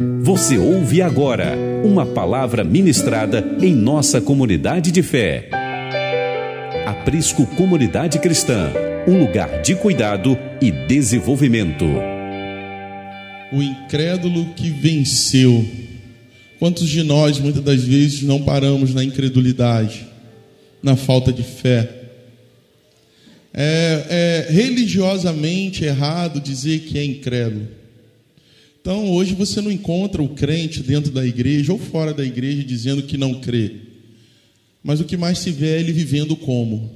Você ouve agora uma palavra ministrada em nossa comunidade de fé. Aprisco Comunidade Cristã, um lugar de cuidado e desenvolvimento. O incrédulo que venceu. Quantos de nós muitas das vezes não paramos na incredulidade, na falta de fé? É, é religiosamente errado dizer que é incrédulo. Então, hoje você não encontra o crente dentro da igreja ou fora da igreja dizendo que não crê. Mas o que mais se vê é ele vivendo como.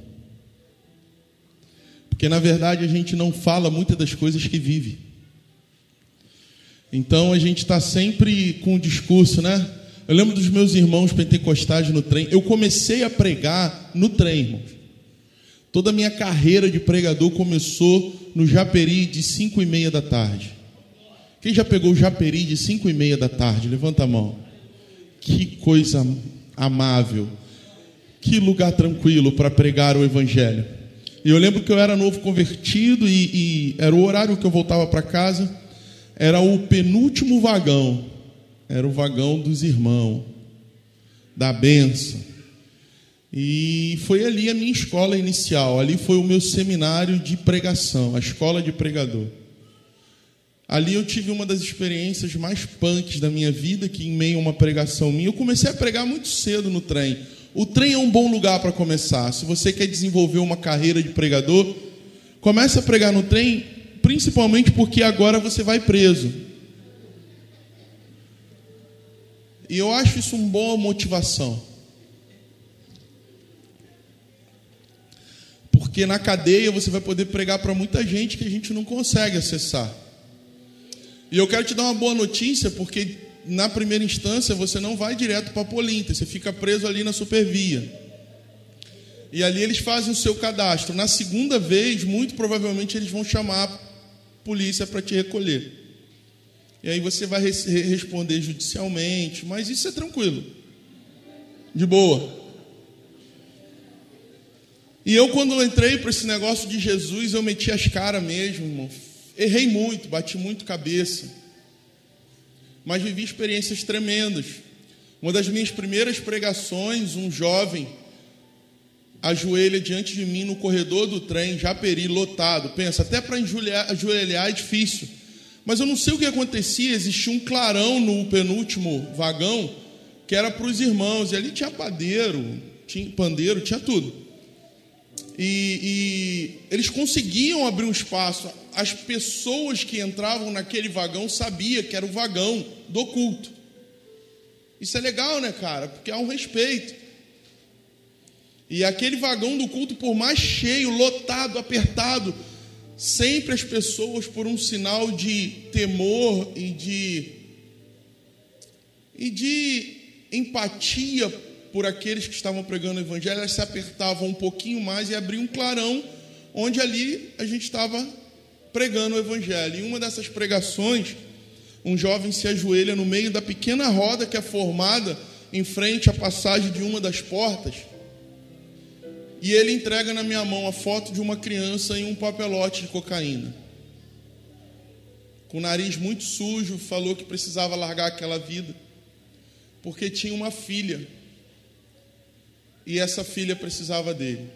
Porque na verdade a gente não fala muitas das coisas que vive. Então a gente está sempre com o discurso, né? Eu lembro dos meus irmãos pentecostais no trem. Eu comecei a pregar no trem, irmãos. Toda a minha carreira de pregador começou no Japeri de 5 e meia da tarde. Quem já pegou o Japeri de 5 e meia da tarde? Levanta a mão. Que coisa amável. Que lugar tranquilo para pregar o Evangelho. E eu lembro que eu era novo convertido e, e era o horário que eu voltava para casa. Era o penúltimo vagão. Era o vagão dos irmãos, da benção. E foi ali a minha escola inicial. Ali foi o meu seminário de pregação, a escola de pregador. Ali eu tive uma das experiências mais punks da minha vida, que em meio a uma pregação minha, eu comecei a pregar muito cedo no trem. O trem é um bom lugar para começar. Se você quer desenvolver uma carreira de pregador, comece a pregar no trem, principalmente porque agora você vai preso. E eu acho isso uma boa motivação. Porque na cadeia você vai poder pregar para muita gente que a gente não consegue acessar. E eu quero te dar uma boa notícia, porque na primeira instância você não vai direto para Polinta, você fica preso ali na Supervia. E ali eles fazem o seu cadastro. Na segunda vez, muito provavelmente eles vão chamar a polícia para te recolher. E aí você vai responder judicialmente, mas isso é tranquilo. De boa. E eu, quando entrei para esse negócio de Jesus, eu meti as caras mesmo, irmão Errei muito, bati muito cabeça, mas vivi experiências tremendas. Uma das minhas primeiras pregações, um jovem ajoelha diante de mim no corredor do trem, já peri, lotado. Pensa, até para ajoelhar é difícil. Mas eu não sei o que acontecia, existia um clarão no penúltimo vagão, que era para os irmãos, e ali tinha padeiro, tinha pandeiro, tinha tudo. E, e, eles conseguiam abrir um espaço. As pessoas que entravam naquele vagão sabiam que era o vagão do culto. Isso é legal, né, cara? Porque há um respeito. E aquele vagão do culto, por mais cheio, lotado, apertado, sempre as pessoas, por um sinal de temor e de, e de empatia por aqueles que estavam pregando o evangelho, elas se apertavam um pouquinho mais e abriam um clarão, onde ali a gente estava pregando o evangelho. E uma dessas pregações, um jovem se ajoelha no meio da pequena roda que é formada em frente à passagem de uma das portas. E ele entrega na minha mão a foto de uma criança em um papelote de cocaína. Com o nariz muito sujo, falou que precisava largar aquela vida, porque tinha uma filha e essa filha precisava dele.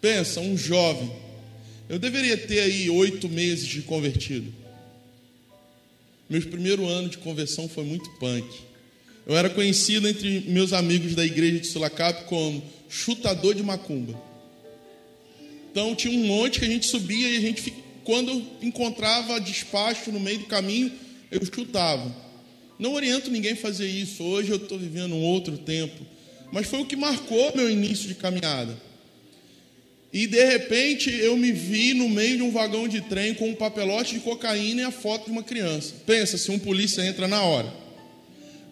Pensa, um jovem. Eu deveria ter aí oito meses de convertido. Meu primeiro ano de conversão foi muito punk. Eu era conhecido entre meus amigos da igreja de Sulacap como chutador de macumba. Então tinha um monte que a gente subia e a gente, quando encontrava despacho no meio do caminho, eu chutava. Não oriento ninguém a fazer isso. Hoje eu estou vivendo um outro tempo mas foi o que marcou meu início de caminhada. E de repente eu me vi no meio de um vagão de trem com um papelote de cocaína e a foto de uma criança. Pensa se um polícia entra na hora.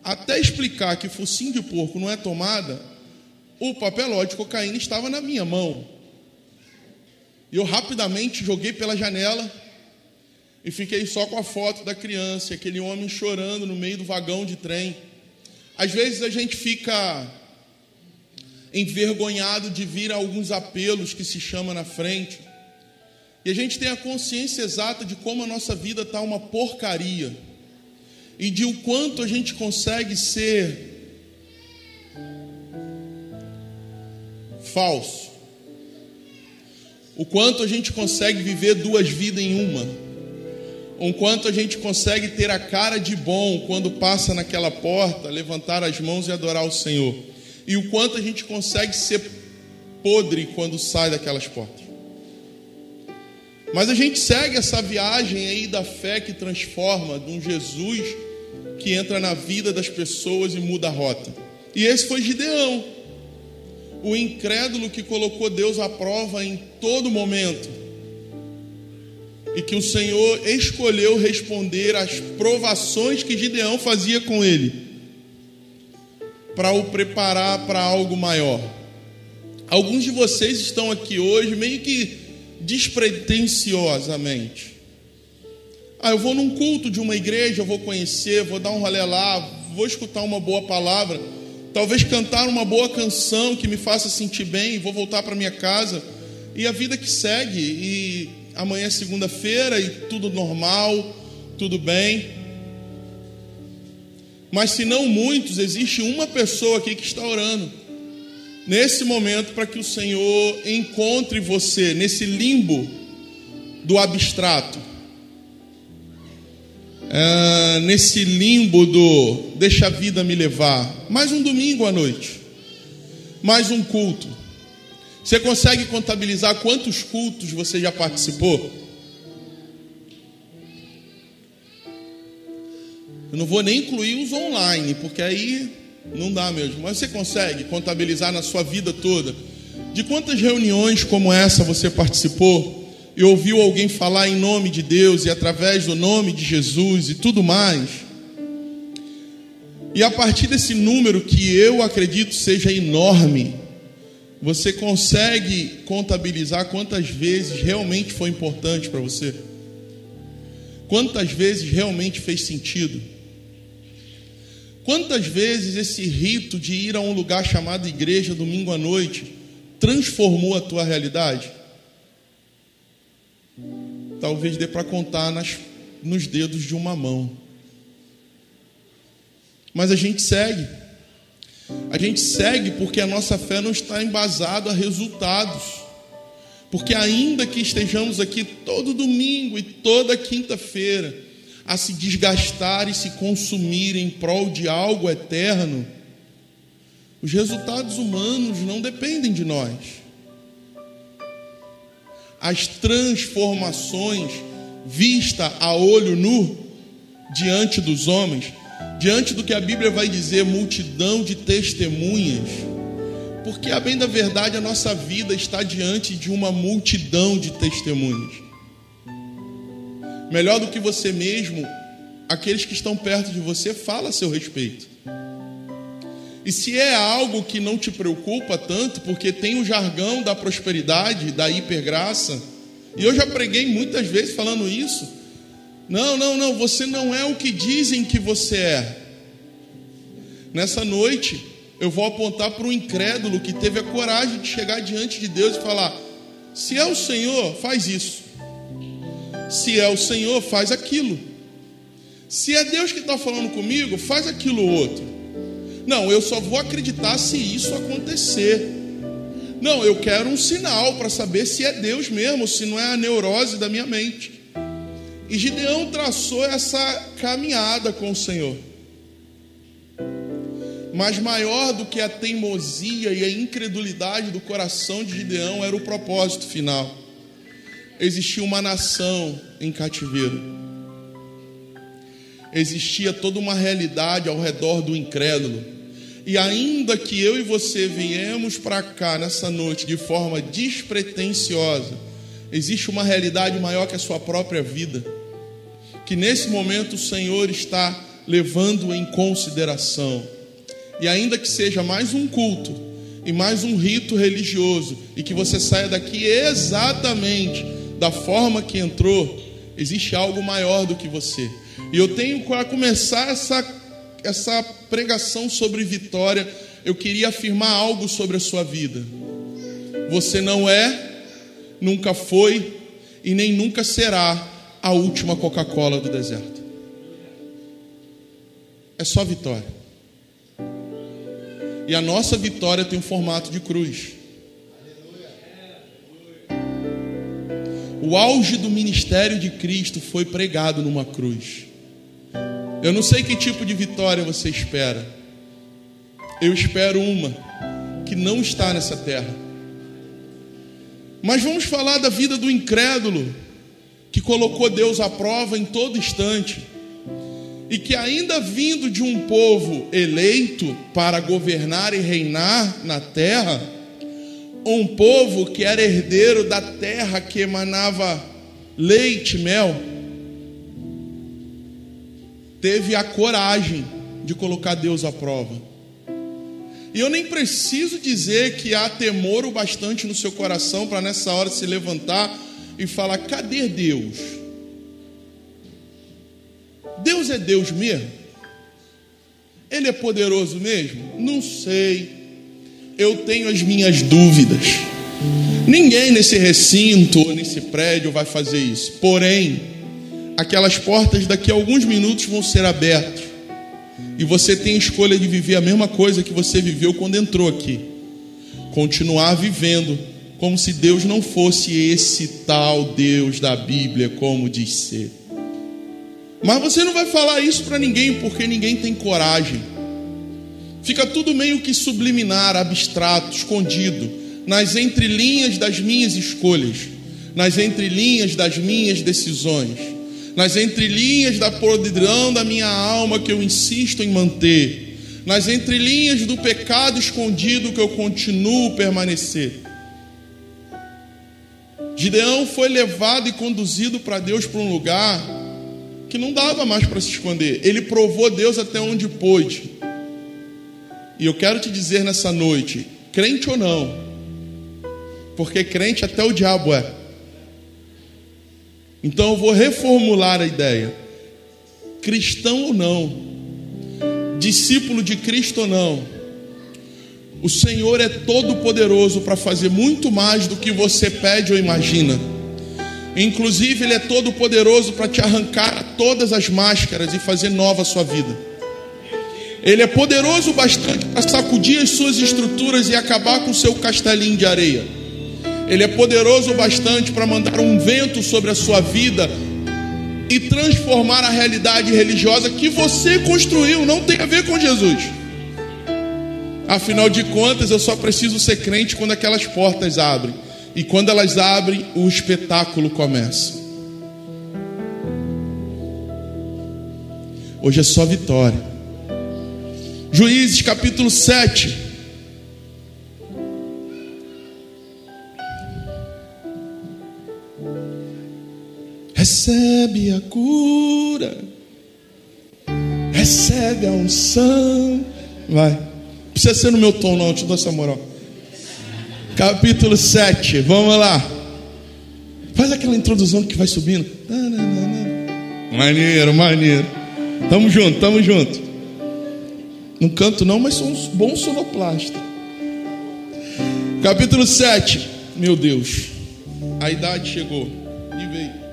Até explicar que focinho de porco não é tomada, o papelote de cocaína estava na minha mão. E eu rapidamente joguei pela janela e fiquei só com a foto da criança, aquele homem chorando no meio do vagão de trem. Às vezes a gente fica envergonhado de vir a alguns apelos que se chama na frente. E a gente tem a consciência exata de como a nossa vida está uma porcaria. e de o quanto a gente consegue ser falso. O quanto a gente consegue viver duas vidas em uma. O quanto a gente consegue ter a cara de bom quando passa naquela porta, levantar as mãos e adorar o Senhor. E o quanto a gente consegue ser podre quando sai daquelas portas. Mas a gente segue essa viagem aí da fé que transforma, de um Jesus que entra na vida das pessoas e muda a rota. E esse foi Gideão o incrédulo que colocou Deus à prova em todo momento. E que o Senhor escolheu responder às provações que Gideão fazia com ele, para o preparar para algo maior. Alguns de vocês estão aqui hoje meio que despretensiosamente. Ah, eu vou num culto de uma igreja, eu vou conhecer, vou dar um rolê lá, vou escutar uma boa palavra Talvez cantar uma boa canção que me faça sentir bem, vou voltar para minha casa. E a vida que segue, e amanhã é segunda-feira e tudo normal, tudo bem. Mas se não muitos, existe uma pessoa aqui que está orando nesse momento para que o Senhor encontre você nesse limbo do abstrato é, nesse limbo do deixa a vida me levar. Mais um domingo à noite, mais um culto. Você consegue contabilizar quantos cultos você já participou? Eu não vou nem incluir os online, porque aí não dá mesmo. Mas você consegue contabilizar na sua vida toda? De quantas reuniões como essa você participou? e ouviu alguém falar em nome de Deus e através do nome de Jesus e tudo mais. E a partir desse número que eu acredito seja enorme, você consegue contabilizar quantas vezes realmente foi importante para você? Quantas vezes realmente fez sentido? Quantas vezes esse rito de ir a um lugar chamado igreja domingo à noite transformou a tua realidade? talvez dê para contar nas, nos dedos de uma mão. Mas a gente segue. A gente segue porque a nossa fé não está embasada a resultados. Porque ainda que estejamos aqui todo domingo e toda quinta-feira a se desgastar e se consumir em prol de algo eterno, os resultados humanos não dependem de nós as transformações vista a olho nu diante dos homens, diante do que a Bíblia vai dizer, multidão de testemunhas. Porque a bem da verdade a nossa vida está diante de uma multidão de testemunhas. Melhor do que você mesmo, aqueles que estão perto de você fala a seu respeito. E se é algo que não te preocupa tanto, porque tem o jargão da prosperidade, da hipergraça, e eu já preguei muitas vezes falando isso. Não, não, não, você não é o que dizem que você é. Nessa noite, eu vou apontar para o incrédulo que teve a coragem de chegar diante de Deus e falar: se é o Senhor, faz isso. Se é o Senhor, faz aquilo. Se é Deus que está falando comigo, faz aquilo outro. Não, eu só vou acreditar se isso acontecer. Não, eu quero um sinal para saber se é Deus mesmo, se não é a neurose da minha mente. E Gideão traçou essa caminhada com o Senhor. Mas maior do que a teimosia e a incredulidade do coração de Gideão era o propósito final. Existia uma nação em cativeiro. Existia toda uma realidade ao redor do incrédulo e ainda que eu e você viemos para cá nessa noite de forma despretensiosa, existe uma realidade maior que a sua própria vida, que nesse momento o Senhor está levando em consideração. E ainda que seja mais um culto e mais um rito religioso, e que você saia daqui exatamente da forma que entrou, existe algo maior do que você. E eu tenho para começar essa essa pregação sobre vitória, eu queria afirmar algo sobre a sua vida. Você não é, nunca foi e nem nunca será a última Coca-Cola do deserto. é só vitória. E a nossa vitória tem um formato de cruz. O auge do ministério de Cristo foi pregado numa cruz. Eu não sei que tipo de vitória você espera. Eu espero uma que não está nessa terra. Mas vamos falar da vida do incrédulo que colocou Deus à prova em todo instante e que, ainda vindo de um povo eleito para governar e reinar na terra, um povo que era herdeiro da terra que emanava leite e mel, teve a coragem de colocar Deus à prova. E eu nem preciso dizer que há temor o bastante no seu coração para nessa hora se levantar e falar: cadê Deus? Deus é Deus mesmo? Ele é poderoso mesmo? Não sei. Eu tenho as minhas dúvidas. Ninguém nesse recinto ou nesse prédio vai fazer isso. Porém, aquelas portas daqui a alguns minutos vão ser abertas. E você tem a escolha de viver a mesma coisa que você viveu quando entrou aqui. Continuar vivendo como se Deus não fosse esse tal Deus da Bíblia, como diz ser. Mas você não vai falar isso para ninguém, porque ninguém tem coragem. Fica tudo meio que subliminar, abstrato, escondido, nas entrelinhas das minhas escolhas, nas entrelinhas das minhas decisões nas entrelinhas da podridão da minha alma que eu insisto em manter, nas entrelinhas do pecado escondido que eu continuo permanecer. Gideão foi levado e conduzido para Deus para um lugar que não dava mais para se esconder. Ele provou Deus até onde pôde. E eu quero te dizer nessa noite, crente ou não, porque crente até o diabo é. Então eu vou reformular a ideia. Cristão ou não, discípulo de Cristo ou não, o Senhor é todo poderoso para fazer muito mais do que você pede ou imagina. Inclusive, Ele é todo poderoso para te arrancar todas as máscaras e fazer nova a sua vida. Ele é poderoso bastante para sacudir as suas estruturas e acabar com o seu castelinho de areia. Ele é poderoso bastante para mandar um vento sobre a sua vida e transformar a realidade religiosa que você construiu, não tem a ver com Jesus. Afinal de contas, eu só preciso ser crente quando aquelas portas abrem. E quando elas abrem, o espetáculo começa. Hoje é só vitória. Juízes capítulo 7. recebe a cura, recebe a unção. Vai, precisa ser no meu tom, não, eu te dou essa moral. Capítulo 7, vamos lá. Faz aquela introdução que vai subindo. Maneiro, maneiro. Tamo junto, tamo junto. Não canto não, mas sou um bom sonoplasta. Capítulo 7. Meu Deus, a idade chegou e veio.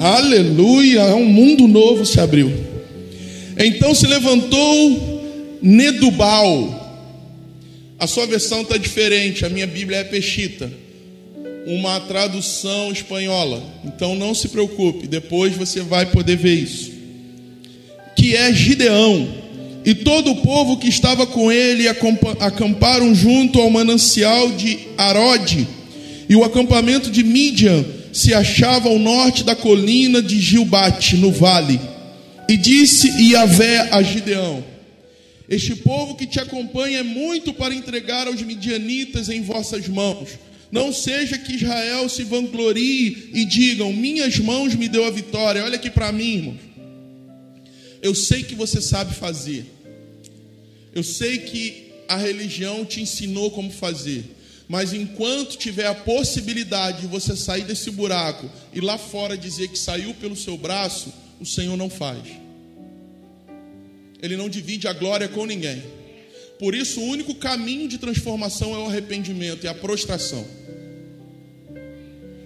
Aleluia, um mundo novo se abriu. Então se levantou Nedubal. A sua versão está diferente, a minha Bíblia é Peshita, uma tradução espanhola. Então não se preocupe, depois você vai poder ver isso. Que é Gideão, e todo o povo que estava com ele acamparam junto ao manancial de Arode, e o acampamento de Midian se achava ao norte da colina de Gilbate, no vale. E disse Iavé a Gideão: Este povo que te acompanha é muito para entregar aos midianitas em vossas mãos. Não seja que Israel se vanglorie e digam: Minhas mãos me deu a vitória. Olha aqui para mim, irmão. Eu sei que você sabe fazer. Eu sei que a religião te ensinou como fazer. Mas enquanto tiver a possibilidade de você sair desse buraco e lá fora dizer que saiu pelo seu braço, o Senhor não faz. Ele não divide a glória com ninguém. Por isso, o único caminho de transformação é o arrependimento e a prostração.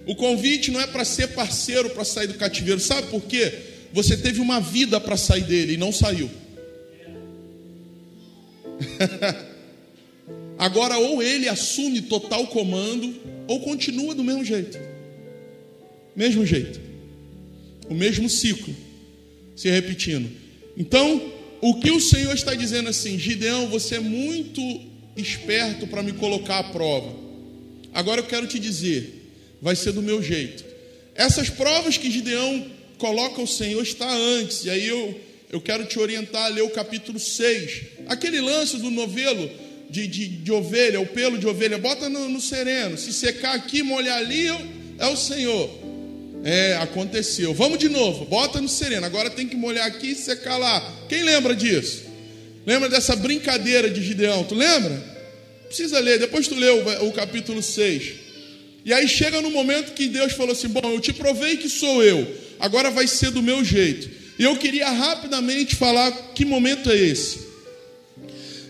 O convite não é para ser parceiro para sair do cativeiro. Sabe por quê? Você teve uma vida para sair dele e não saiu. Agora, ou ele assume total comando, ou continua do mesmo jeito. Mesmo jeito. O mesmo ciclo se repetindo. Então, o que o Senhor está dizendo assim, Gideão, você é muito esperto para me colocar à prova. Agora eu quero te dizer, vai ser do meu jeito. Essas provas que Gideão coloca o Senhor está antes, e aí eu, eu quero te orientar a ler o capítulo 6. Aquele lance do novelo de, de, de ovelha, o pelo de ovelha, bota no, no sereno. Se secar aqui, molhar ali, é o Senhor. É, aconteceu. Vamos de novo, bota no sereno. Agora tem que molhar aqui e secar lá. Quem lembra disso? Lembra dessa brincadeira de Gideão? Tu lembra? Precisa ler, depois tu lê o, o capítulo 6. E aí chega no momento que Deus falou assim: Bom, eu te provei que sou eu, agora vai ser do meu jeito. E eu queria rapidamente falar que momento é esse.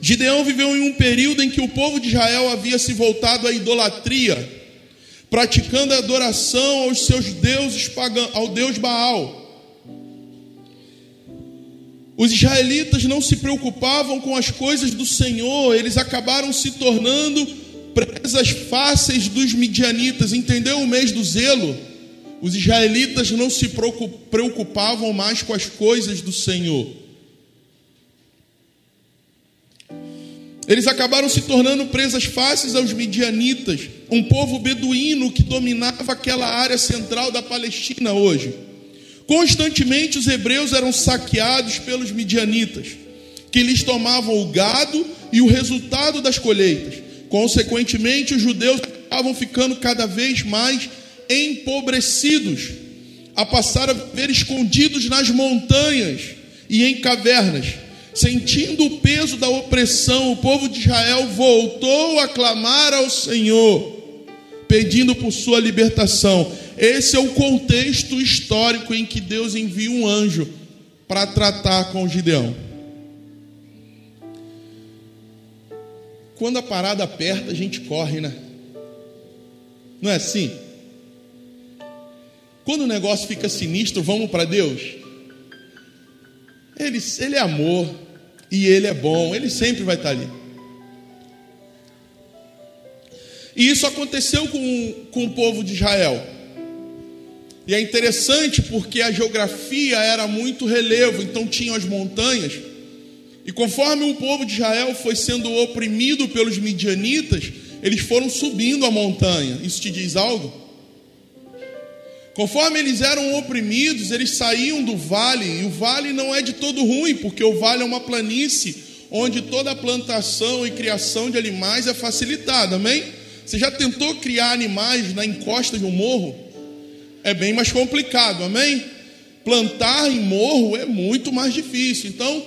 Gideão viveu em um período em que o povo de Israel havia se voltado à idolatria, praticando a adoração aos seus deuses pagãos, ao Deus Baal. Os israelitas não se preocupavam com as coisas do Senhor, eles acabaram se tornando presas fáceis dos midianitas. Entendeu o mês do zelo? Os israelitas não se preocupavam mais com as coisas do Senhor. Eles acabaram se tornando presas fáceis aos midianitas, um povo beduíno que dominava aquela área central da Palestina hoje. Constantemente os hebreus eram saqueados pelos midianitas, que lhes tomavam o gado e o resultado das colheitas. Consequentemente, os judeus estavam ficando cada vez mais empobrecidos, a passar a viver escondidos nas montanhas e em cavernas. Sentindo o peso da opressão, o povo de Israel voltou a clamar ao Senhor, pedindo por sua libertação. Esse é o contexto histórico em que Deus envia um anjo para tratar com Gideão. Quando a parada aperta, a gente corre, né? Não é assim? Quando o negócio fica sinistro, vamos para Deus. Ele, ele é amor e ele é bom, ele sempre vai estar ali. E isso aconteceu com, com o povo de Israel. E é interessante porque a geografia era muito relevo, então tinham as montanhas e conforme o povo de Israel foi sendo oprimido pelos midianitas, eles foram subindo a montanha. Isso te diz algo? Conforme eles eram oprimidos, eles saíam do vale, e o vale não é de todo ruim, porque o vale é uma planície onde toda a plantação e criação de animais é facilitada, amém? Você já tentou criar animais na encosta de um morro? É bem mais complicado, amém? Plantar em morro é muito mais difícil. Então,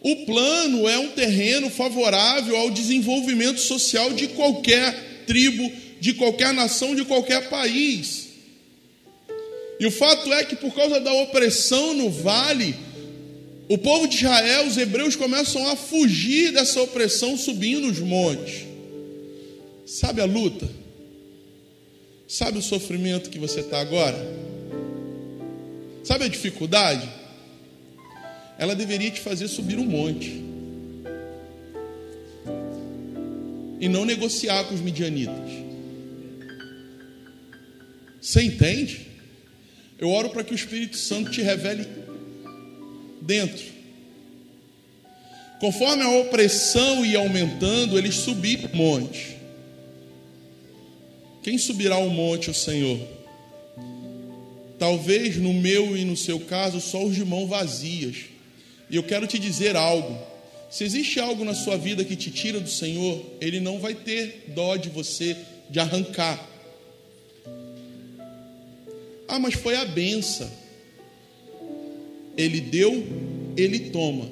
o plano é um terreno favorável ao desenvolvimento social de qualquer tribo, de qualquer nação, de qualquer país. E o fato é que por causa da opressão no vale, o povo de Israel, os hebreus começam a fugir dessa opressão subindo os montes. Sabe a luta? Sabe o sofrimento que você está agora? Sabe a dificuldade? ela deveria te fazer subir um monte. E não negociar com os midianitas. Você entende? Eu oro para que o Espírito Santo te revele dentro. Conforme a opressão ia aumentando, eles subiram o monte. Quem subirá o monte, o Senhor? Talvez no meu e no seu caso, só os de mão vazias. E eu quero te dizer algo. Se existe algo na sua vida que te tira do Senhor, Ele não vai ter dó de você de arrancar. Ah, mas foi a benção. Ele deu, Ele toma.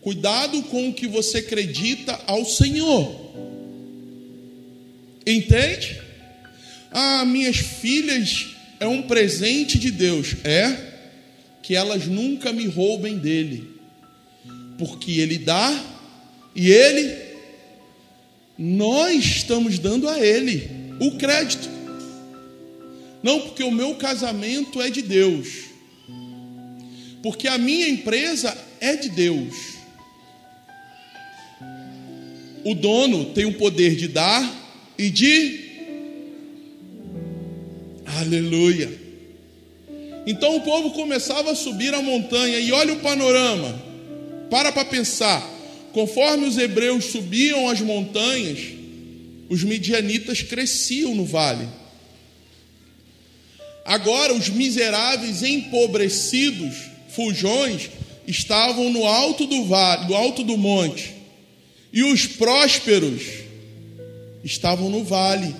Cuidado com o que você acredita ao Senhor. Entende? Ah, minhas filhas é um presente de Deus. É? que elas nunca me roubem dele, porque ele dá e ele, nós estamos dando a ele o crédito. Não porque o meu casamento é de Deus, Porque a minha empresa é de Deus. O dono tem o poder de dar e de. Aleluia. Então o povo começava a subir a montanha e olha o panorama. Para para pensar. Conforme os hebreus subiam as montanhas, os midianitas cresciam no vale. Agora os miseráveis empobrecidos, fujões, estavam no alto do vale, do alto do monte. E os prósperos estavam no vale,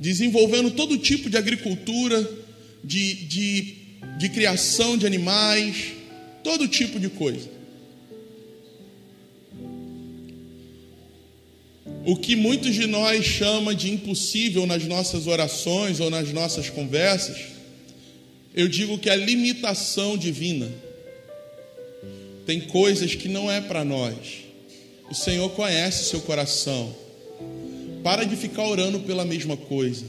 desenvolvendo todo tipo de agricultura, de, de, de criação de animais, todo tipo de coisa. O que muitos de nós chama de impossível nas nossas orações ou nas nossas conversas, eu digo que é limitação divina. Tem coisas que não é para nós. O Senhor conhece seu coração. Para de ficar orando pela mesma coisa.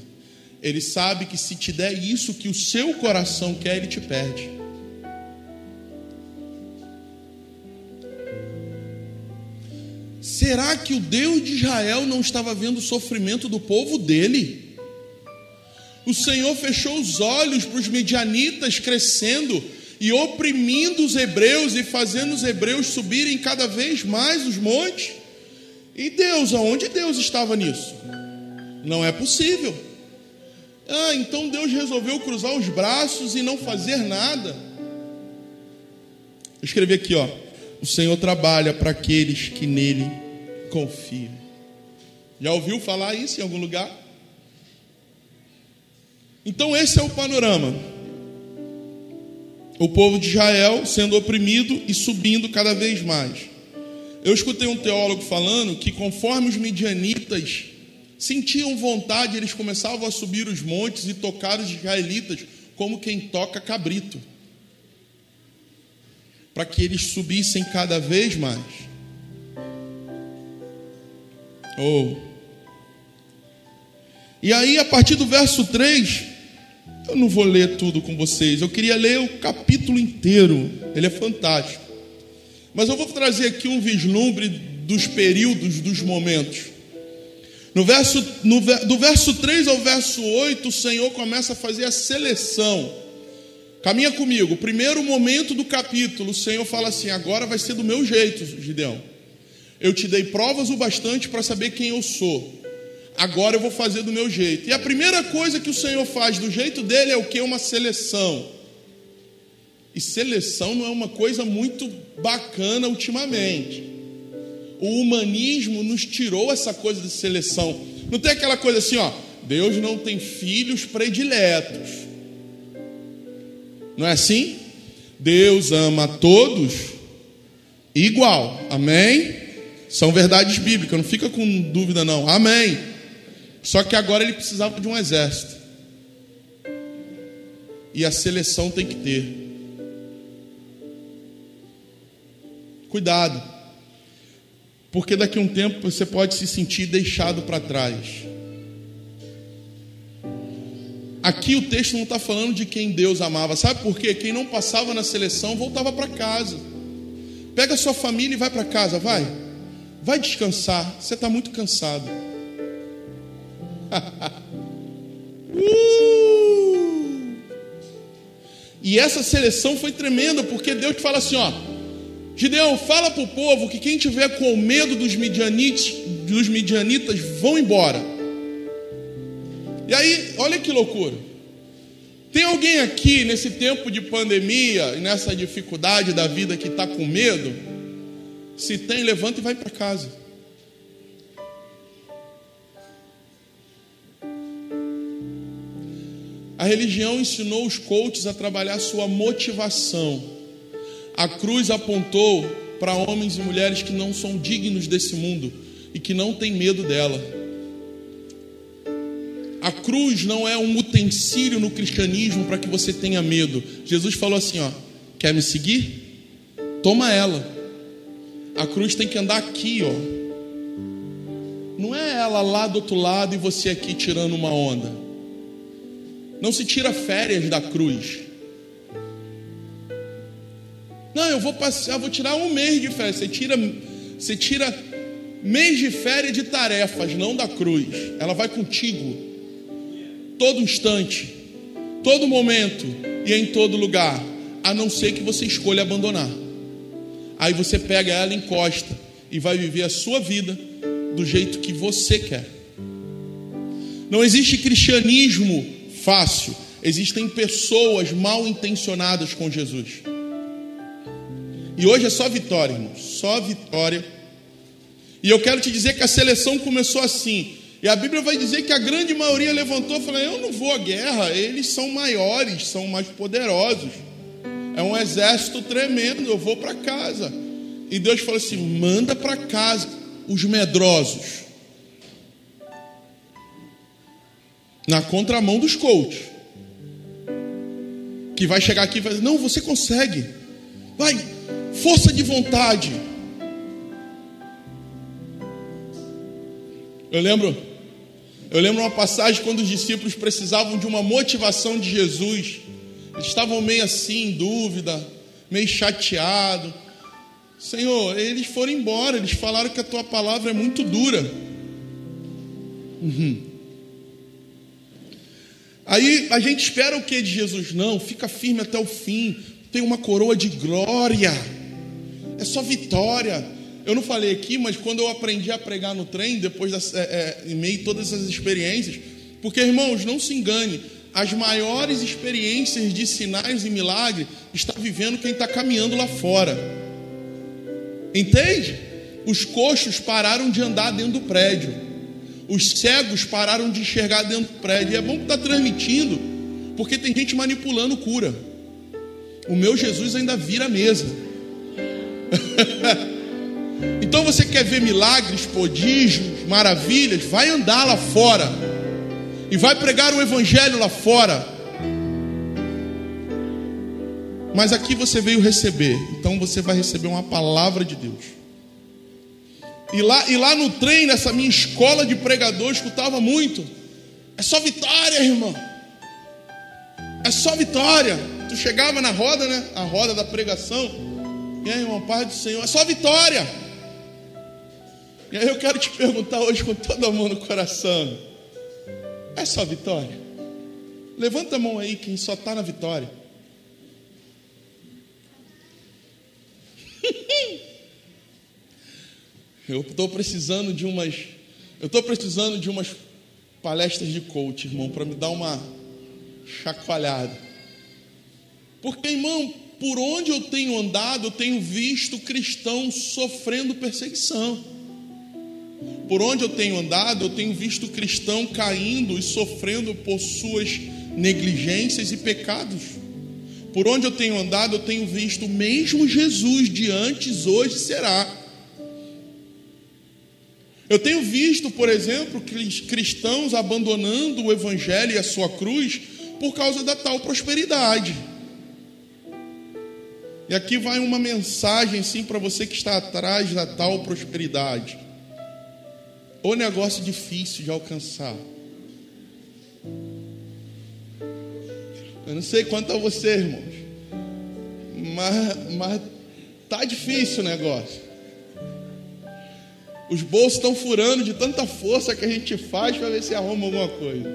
Ele sabe que se te der isso que o seu coração quer, ele te perde. Será que o Deus de Israel não estava vendo o sofrimento do povo dele? O Senhor fechou os olhos para os medianitas crescendo e oprimindo os hebreus e fazendo os hebreus subirem cada vez mais os montes. E Deus, aonde Deus estava nisso? Não é possível. Ah, então Deus resolveu cruzar os braços e não fazer nada. Eu escrevi aqui, ó. O Senhor trabalha para aqueles que nele confiam. Já ouviu falar isso em algum lugar? Então, esse é o panorama. O povo de Israel sendo oprimido e subindo cada vez mais. Eu escutei um teólogo falando que, conforme os midianitas sentiam vontade, eles começavam a subir os montes e tocar os israelitas como quem toca cabrito para que eles subissem cada vez mais. Oh. E aí, a partir do verso 3, eu não vou ler tudo com vocês, eu queria ler o capítulo inteiro, ele é fantástico. Mas eu vou trazer aqui um vislumbre dos períodos, dos momentos. No verso, no, do verso 3 ao verso 8, o Senhor começa a fazer a seleção Caminha comigo. Primeiro momento do capítulo, o Senhor fala assim: agora vai ser do meu jeito, Gideão. Eu te dei provas o bastante para saber quem eu sou. Agora eu vou fazer do meu jeito. E a primeira coisa que o Senhor faz do jeito dele é o que? Uma seleção. E seleção não é uma coisa muito bacana ultimamente. O humanismo nos tirou essa coisa de seleção. Não tem aquela coisa assim, ó. Deus não tem filhos prediletos. Não é assim? Deus ama a todos igual. Amém? São verdades bíblicas, não fica com dúvida não. Amém. Só que agora ele precisava de um exército. E a seleção tem que ter. Cuidado. Porque daqui a um tempo você pode se sentir deixado para trás. Aqui o texto não está falando de quem Deus amava, sabe por quê? Quem não passava na seleção voltava para casa. Pega sua família e vai para casa, vai. Vai descansar, você está muito cansado. uh! E essa seleção foi tremenda, porque Deus te fala assim: ó, Gideão, fala para o povo que quem tiver com medo dos midianitas, dos midianitas vão embora. E aí, olha que loucura. Tem alguém aqui nesse tempo de pandemia e nessa dificuldade da vida que está com medo? Se tem, levanta e vai para casa. A religião ensinou os coaches a trabalhar sua motivação. A cruz apontou para homens e mulheres que não são dignos desse mundo e que não têm medo dela. A cruz não é um utensílio no cristianismo para que você tenha medo. Jesus falou assim: ó, quer me seguir? Toma ela. A cruz tem que andar aqui, ó. Não é ela lá do outro lado e você aqui tirando uma onda. Não se tira férias da cruz. Não, eu vou passear, vou tirar um mês de férias. Você tira, você tira mês de férias de tarefas, não da cruz. Ela vai contigo. Todo instante, todo momento e em todo lugar. A não ser que você escolha abandonar. Aí você pega ela, encosta e vai viver a sua vida do jeito que você quer. Não existe cristianismo fácil. Existem pessoas mal intencionadas com Jesus. E hoje é só vitória, irmão. Só vitória. E eu quero te dizer que a seleção começou assim. E a Bíblia vai dizer que a grande maioria levantou e falou: Eu não vou à guerra, eles são maiores, são mais poderosos. É um exército tremendo, eu vou para casa. E Deus falou assim: Manda para casa os medrosos. na contramão dos coaches. Que vai chegar aqui e vai dizer: Não, você consegue. Vai, força de vontade. Eu lembro, eu lembro uma passagem quando os discípulos precisavam de uma motivação de Jesus. Eles estavam meio assim, em dúvida, meio chateado. Senhor, eles foram embora, eles falaram que a tua palavra é muito dura. Uhum. Aí a gente espera o que de Jesus? Não, fica firme até o fim. Tem uma coroa de glória. É só vitória. Eu não falei aqui, mas quando eu aprendi a pregar no trem, depois é, é, em meio a todas essas experiências, porque irmãos, não se engane, as maiores experiências de sinais e milagres está vivendo quem está caminhando lá fora. Entende? Os coxos pararam de andar dentro do prédio. Os cegos pararam de enxergar dentro do prédio. E é bom que está transmitindo, porque tem gente manipulando cura. O meu Jesus ainda vira a mesa. então você quer ver milagres, prodígios, maravilhas? Vai andar lá fora. E vai pregar o evangelho lá fora. Mas aqui você veio receber. Então você vai receber uma palavra de Deus. E lá, e lá no trem, nessa minha escola de pregador, eu escutava muito. É só vitória, irmão. É só vitória. Tu chegava na roda, né? A roda da pregação. E aí, irmão, Pai do Senhor, é só vitória. E aí eu quero te perguntar hoje com todo amor no coração. É só vitória? Levanta a mão aí quem só está na vitória. Eu estou precisando de umas. Eu estou precisando de umas palestras de coach, irmão, para me dar uma chacoalhada. Porque, irmão, por onde eu tenho andado, eu tenho visto cristãos sofrendo perseguição. Por onde eu tenho andado, eu tenho visto cristão caindo e sofrendo por suas negligências e pecados. Por onde eu tenho andado, eu tenho visto mesmo Jesus de antes, hoje será eu tenho visto, por exemplo, cristãos abandonando o Evangelho e a sua cruz por causa da tal prosperidade. E aqui vai uma mensagem, sim, para você que está atrás da tal prosperidade. O negócio difícil de alcançar. Eu não sei quanto a você, irmãos, mas, mas tá difícil o negócio. Os bolsos estão furando de tanta força que a gente faz para ver se arruma alguma coisa.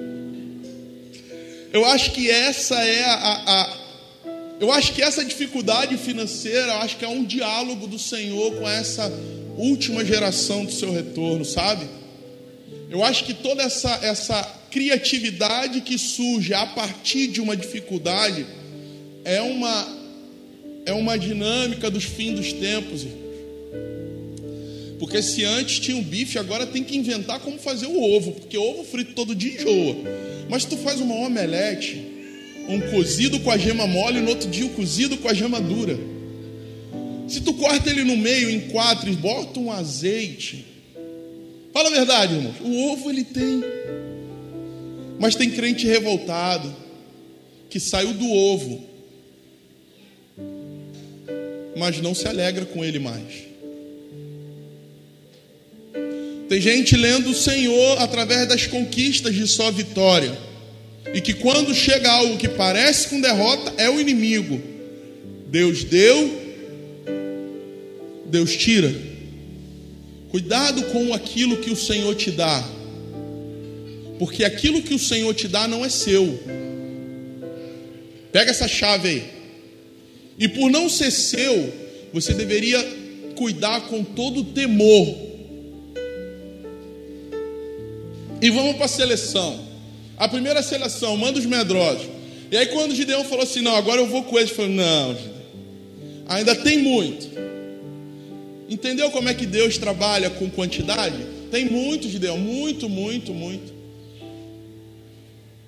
Eu acho que essa é a, a, eu acho que essa dificuldade financeira, eu acho que é um diálogo do Senhor com essa última geração do seu retorno, sabe? Eu acho que toda essa essa criatividade que surge a partir de uma dificuldade é uma é uma dinâmica dos fins dos tempos. Irmão. Porque se antes tinha o bife, agora tem que inventar como fazer o ovo, porque ovo frito todo dia enjoa. Mas tu faz uma omelete, um cozido com a gema mole, e no outro dia o um cozido com a gema dura. Se tu corta ele no meio em quatro e bota um azeite. Fala a verdade, irmão. O ovo ele tem. Mas tem crente revoltado que saiu do ovo, mas não se alegra com ele mais. Tem gente lendo o Senhor através das conquistas de sua vitória. E que quando chega algo que parece com derrota, é o inimigo. Deus deu, Deus tira. Cuidado com aquilo que o Senhor te dá, porque aquilo que o Senhor te dá não é seu. Pega essa chave aí. E por não ser seu, você deveria cuidar com todo temor. E vamos para a seleção. A primeira seleção, manda os medrosos. E aí quando Gideão falou assim, não, agora eu vou com eles, falou, não, Gideão, ainda tem muito. Entendeu como é que Deus trabalha com quantidade? Tem muito, Gideão, muito, muito, muito.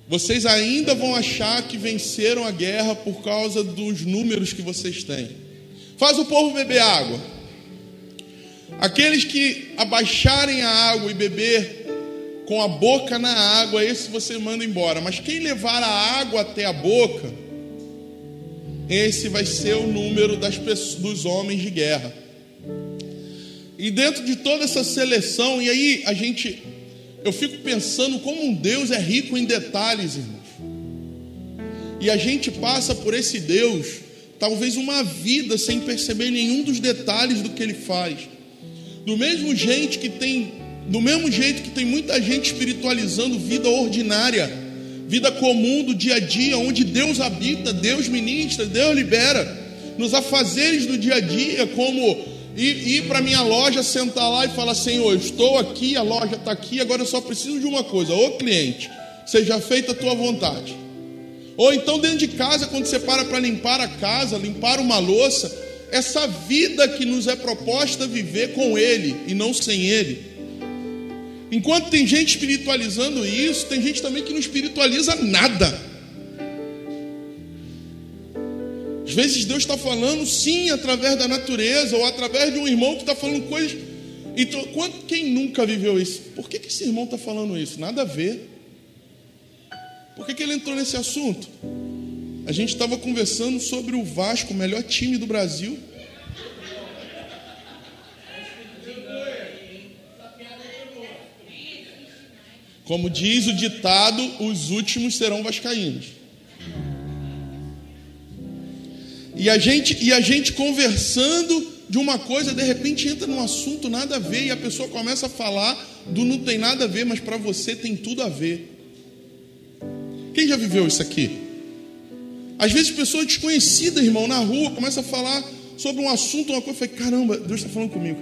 Vocês ainda vão achar que venceram a guerra por causa dos números que vocês têm. Faz o povo beber água. Aqueles que abaixarem a água e beber com a boca na água, esse você manda embora. Mas quem levar a água até a boca, esse vai ser o número das pessoas, dos homens de guerra. E dentro de toda essa seleção, e aí a gente, eu fico pensando como um Deus é rico em detalhes, irmãos. E a gente passa por esse Deus, talvez uma vida sem perceber nenhum dos detalhes do que ele faz. Do mesmo jeito que tem do mesmo jeito que tem muita gente espiritualizando vida ordinária, vida comum do dia a dia, onde Deus habita, Deus ministra, Deus libera, nos afazeres do dia a dia, como ir, ir para minha loja, sentar lá e falar: Senhor, estou aqui, a loja está aqui, agora eu só preciso de uma coisa, ô cliente, seja feita a tua vontade. Ou então dentro de casa, quando você para para limpar a casa, limpar uma louça, essa vida que nos é proposta viver com Ele e não sem Ele. Enquanto tem gente espiritualizando isso, tem gente também que não espiritualiza nada. Às vezes Deus está falando sim através da natureza ou através de um irmão que está falando coisas. Então, quanto, quem nunca viveu isso? Por que, que esse irmão está falando isso? Nada a ver. Por que, que ele entrou nesse assunto? A gente estava conversando sobre o Vasco, o melhor time do Brasil. Como diz o ditado, os últimos serão vascaínos. E a gente, e a gente conversando de uma coisa, de repente entra num assunto nada a ver e a pessoa começa a falar do não tem nada a ver, mas para você tem tudo a ver. Quem já viveu isso aqui? Às vezes pessoas desconhecidas, irmão, na rua, começam a falar sobre um assunto, uma coisa, eu falei, caramba, Deus está falando comigo.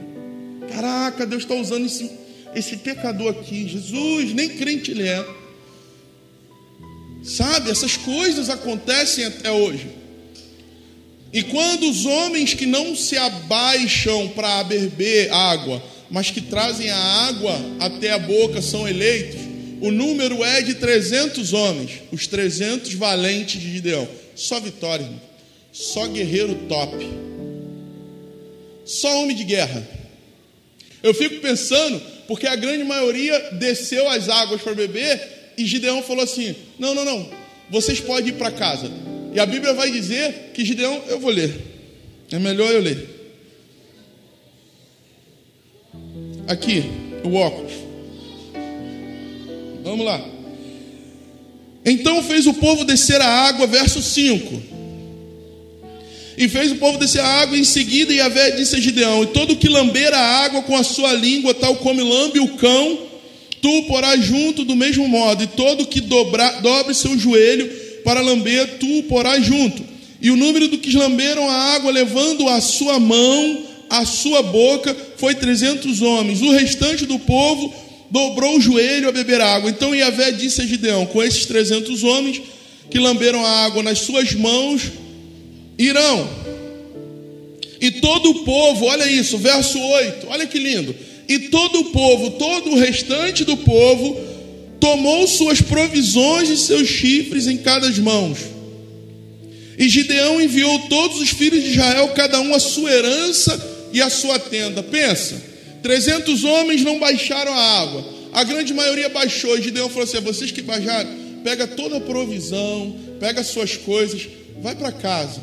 Caraca, Deus está usando isso esse pecador aqui, Jesus, nem crente ele é. Sabe, essas coisas acontecem até hoje. E quando os homens que não se abaixam para beber água, mas que trazem a água até a boca são eleitos, o número é de 300 homens, os 300 valentes de Gideão. Só vitória, irmão. só guerreiro top, só homem de guerra. Eu fico pensando porque a grande maioria desceu as águas para beber e Gideão falou assim: Não, não, não, vocês podem ir para casa. E a Bíblia vai dizer que Gideão, eu vou ler, é melhor eu ler. Aqui, o óculos. Vamos lá. Então fez o povo descer a água, verso 5. E fez o povo descer a água, e em seguida Yahvé disse a Gideão: E todo que lamber a água com a sua língua, tal como lambe o cão, tu porás junto do mesmo modo, e todo que dobrar, dobre seu joelho para lamber, tu porás junto. E o número do que lamberam a água, levando a sua mão, a sua boca, foi trezentos homens. O restante do povo dobrou o joelho a beber água. Então Yahvé disse a Gideão: Com esses trezentos homens que lamberam a água nas suas mãos, irão. E todo o povo, olha isso, verso 8, olha que lindo. E todo o povo, todo o restante do povo, tomou suas provisões e seus chifres em cada mãos. E Gideão enviou todos os filhos de Israel, cada um a sua herança e a sua tenda. Pensa, 300 homens não baixaram a água, a grande maioria baixou. E Gideão falou assim: vocês que baixaram, pega toda a provisão, pega as suas coisas, vai para casa.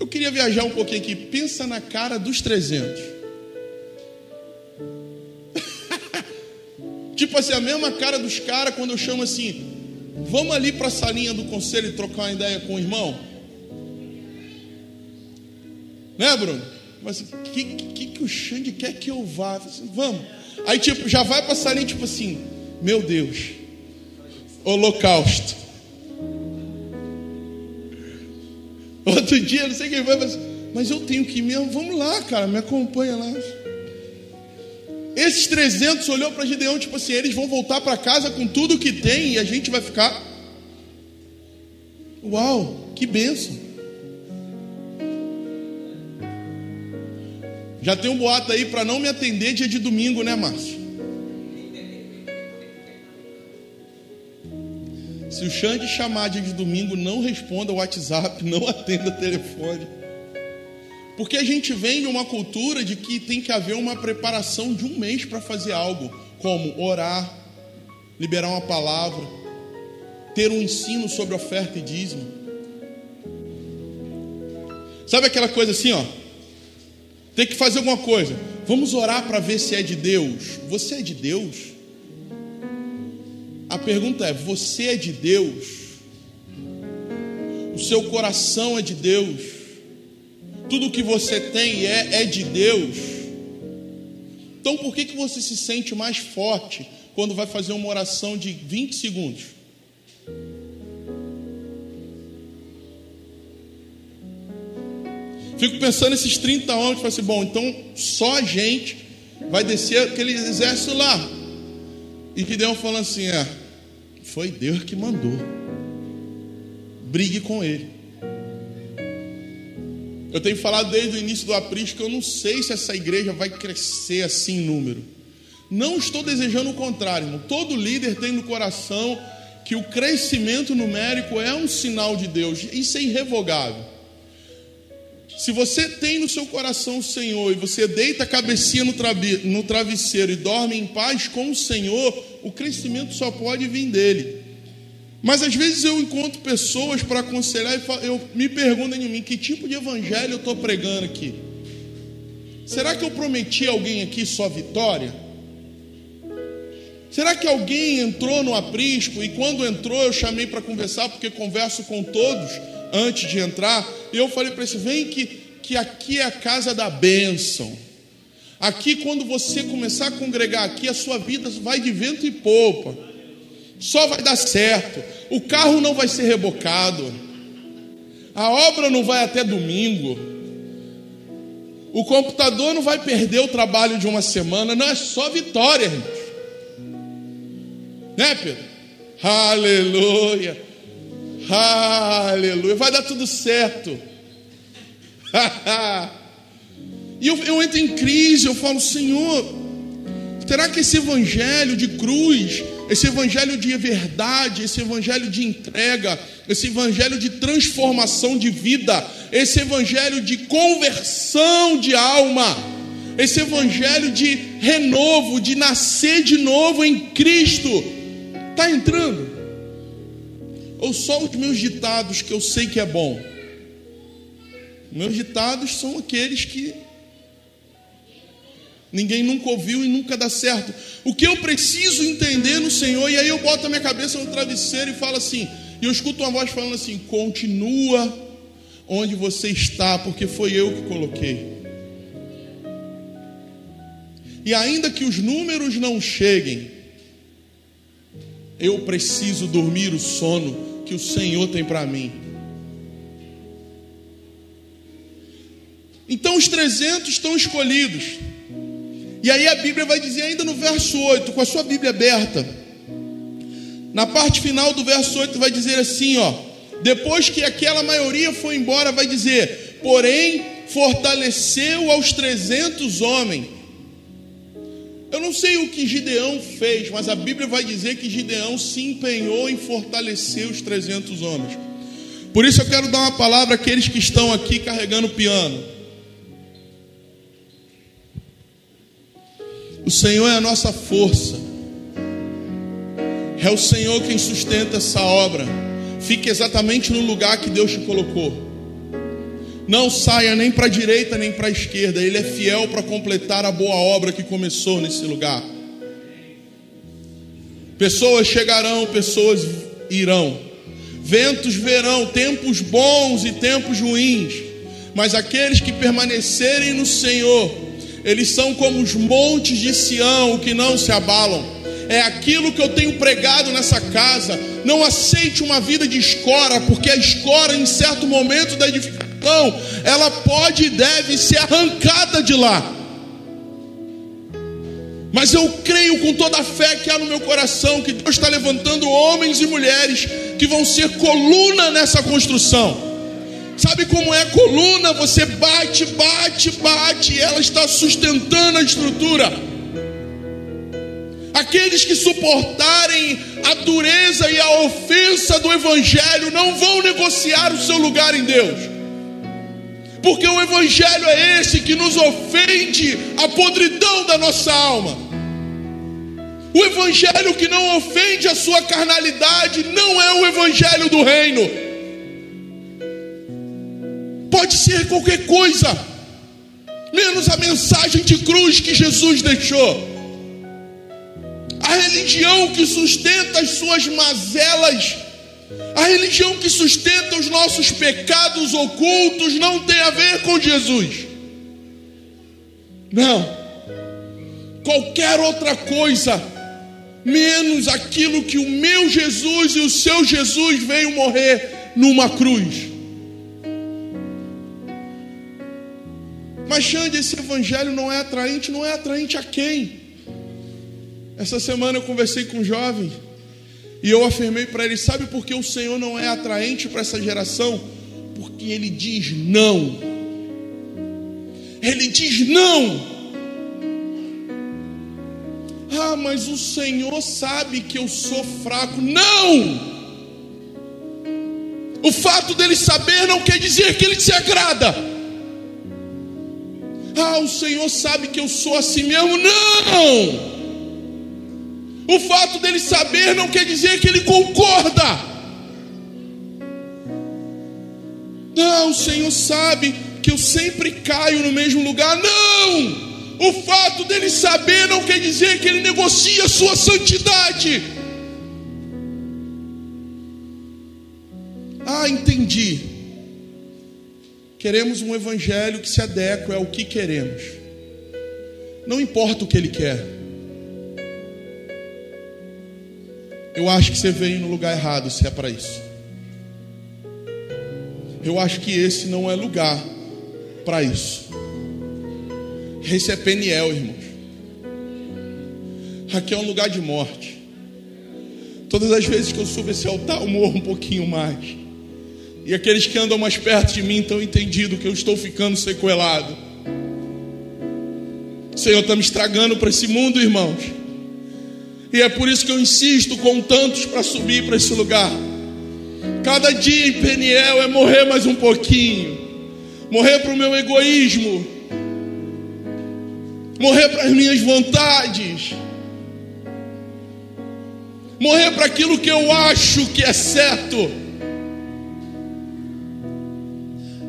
Eu queria viajar um pouquinho aqui. Pensa na cara dos 300. Tipo assim, a mesma cara dos caras quando eu chamo assim: vamos ali para a salinha do conselho e trocar uma ideia com o irmão? Né, Bruno? Mas o que, que, que o Xande quer que eu vá? Assim, Vamos. Aí, tipo, já vai passar ali, tipo assim, meu Deus, holocausto. Outro dia, não sei quem vai, mas, mas eu tenho que ir mesmo. Vamos lá, cara, me acompanha lá. Esses 300 olhou para Gideão, tipo assim, eles vão voltar para casa com tudo que tem e a gente vai ficar. Uau, que benção. Já tem um boato aí para não me atender dia de domingo, né, Márcio? Se o Xande chamar dia de domingo, não responda o WhatsApp, não atenda o telefone. Porque a gente vem de uma cultura de que tem que haver uma preparação de um mês para fazer algo, como orar, liberar uma palavra, ter um ensino sobre oferta e dízimo. Sabe aquela coisa assim, ó? Tem que fazer alguma coisa. Vamos orar para ver se é de Deus. Você é de Deus? A pergunta é: você é de Deus? O seu coração é de Deus? Tudo que você tem é, é de Deus? Então por que, que você se sente mais forte quando vai fazer uma oração de 20 segundos? Fico pensando nesses 30 homens, falo assim, bom, então só a gente vai descer aquele exército lá. E Gideão falando assim: é, foi Deus que mandou. Brigue com ele. Eu tenho falado desde o início do aprisco que eu não sei se essa igreja vai crescer assim em número. Não estou desejando o contrário, irmão. Todo líder tem no coração que o crescimento numérico é um sinal de Deus. Isso é irrevogável. Se você tem no seu coração o Senhor e você deita a cabecinha no travesseiro e dorme em paz com o Senhor, o crescimento só pode vir dele. Mas às vezes eu encontro pessoas para aconselhar e eu me pergunto em mim que tipo de evangelho eu estou pregando aqui. Será que eu prometi a alguém aqui só vitória? Será que alguém entrou no aprisco e quando entrou eu chamei para conversar porque converso com todos? antes de entrar, e eu falei para ele: vem que, que aqui é a casa da bênção. Aqui, quando você começar a congregar aqui, a sua vida vai de vento e polpa. Só vai dar certo. O carro não vai ser rebocado. A obra não vai até domingo. O computador não vai perder o trabalho de uma semana. Não é só vitória, irmãos. Né, Pedro? Aleluia. Aleluia. Vai dar tudo certo. e eu, eu entro em crise, eu falo, Senhor, será que esse evangelho de cruz, esse evangelho de verdade, esse evangelho de entrega, esse evangelho de transformação de vida, esse evangelho de conversão de alma, esse evangelho de renovo, de nascer de novo em Cristo, está entrando? ou só os meus ditados que eu sei que é bom? Meus ditados são aqueles que ninguém nunca ouviu e nunca dá certo. O que eu preciso entender no Senhor, e aí eu boto a minha cabeça no travesseiro e falo assim, e eu escuto uma voz falando assim: continua onde você está, porque foi eu que coloquei. E ainda que os números não cheguem, eu preciso dormir o sono que o Senhor tem para mim. Então os 300 estão escolhidos. E aí a Bíblia vai dizer ainda no verso 8, com a sua Bíblia aberta. Na parte final do verso 8 vai dizer assim, ó: Depois que aquela maioria foi embora, vai dizer: "Porém, fortaleceu aos 300 homens eu não sei o que Gideão fez, mas a Bíblia vai dizer que Gideão se empenhou em fortalecer os 300 homens. Por isso eu quero dar uma palavra àqueles que estão aqui carregando o piano. O Senhor é a nossa força. É o Senhor quem sustenta essa obra. Fique exatamente no lugar que Deus te colocou. Não saia nem para a direita nem para a esquerda. Ele é fiel para completar a boa obra que começou nesse lugar. Pessoas chegarão, pessoas irão. Ventos verão tempos bons e tempos ruins. Mas aqueles que permanecerem no Senhor, eles são como os montes de Sião que não se abalam. É aquilo que eu tenho pregado nessa casa. Não aceite uma vida de escora, porque a escora, em certo momento da edificação, ela pode e deve ser arrancada de lá. Mas eu creio com toda a fé que há no meu coração que Deus está levantando homens e mulheres que vão ser coluna nessa construção. Sabe como é coluna? Você bate, bate, bate, e ela está sustentando a estrutura. Aqueles que suportarem a dureza e a ofensa do Evangelho não vão negociar o seu lugar em Deus porque o Evangelho é esse que nos ofende a podridão da nossa alma. O Evangelho que não ofende a sua carnalidade não é o Evangelho do reino. Pode ser qualquer coisa, menos a mensagem de cruz que Jesus deixou. A religião que sustenta as suas mazelas a religião que sustenta os nossos pecados ocultos não tem a ver com Jesus. Não. Qualquer outra coisa, menos aquilo que o meu Jesus e o seu Jesus veio morrer numa cruz. Mas Xande, esse evangelho não é atraente, não é atraente a quem? Essa semana eu conversei com um jovem e eu afirmei para ele: sabe por que o Senhor não é atraente para essa geração? Porque ele diz não. Ele diz não. Ah, mas o Senhor sabe que eu sou fraco. Não! O fato dele saber não quer dizer que ele se agrada. Ah, o Senhor sabe que eu sou assim mesmo. Não! O fato dele saber não quer dizer que ele concorda. Não, o Senhor sabe que eu sempre caio no mesmo lugar. Não! O fato dele saber não quer dizer que ele negocia a sua santidade. Ah, entendi. Queremos um evangelho que se adequa ao que queremos. Não importa o que ele quer. Eu acho que você veio no lugar errado se é para isso. Eu acho que esse não é lugar para isso. Esse é Peniel, irmãos. Aqui é um lugar de morte. Todas as vezes que eu subo esse altar, eu morro um pouquinho mais. E aqueles que andam mais perto de mim estão entendido que eu estou ficando sequelado. O Senhor está me estragando para esse mundo, irmãos. E é por isso que eu insisto com tantos para subir para esse lugar. Cada dia em Peniel é morrer mais um pouquinho, morrer para o meu egoísmo, morrer para as minhas vontades, morrer para aquilo que eu acho que é certo.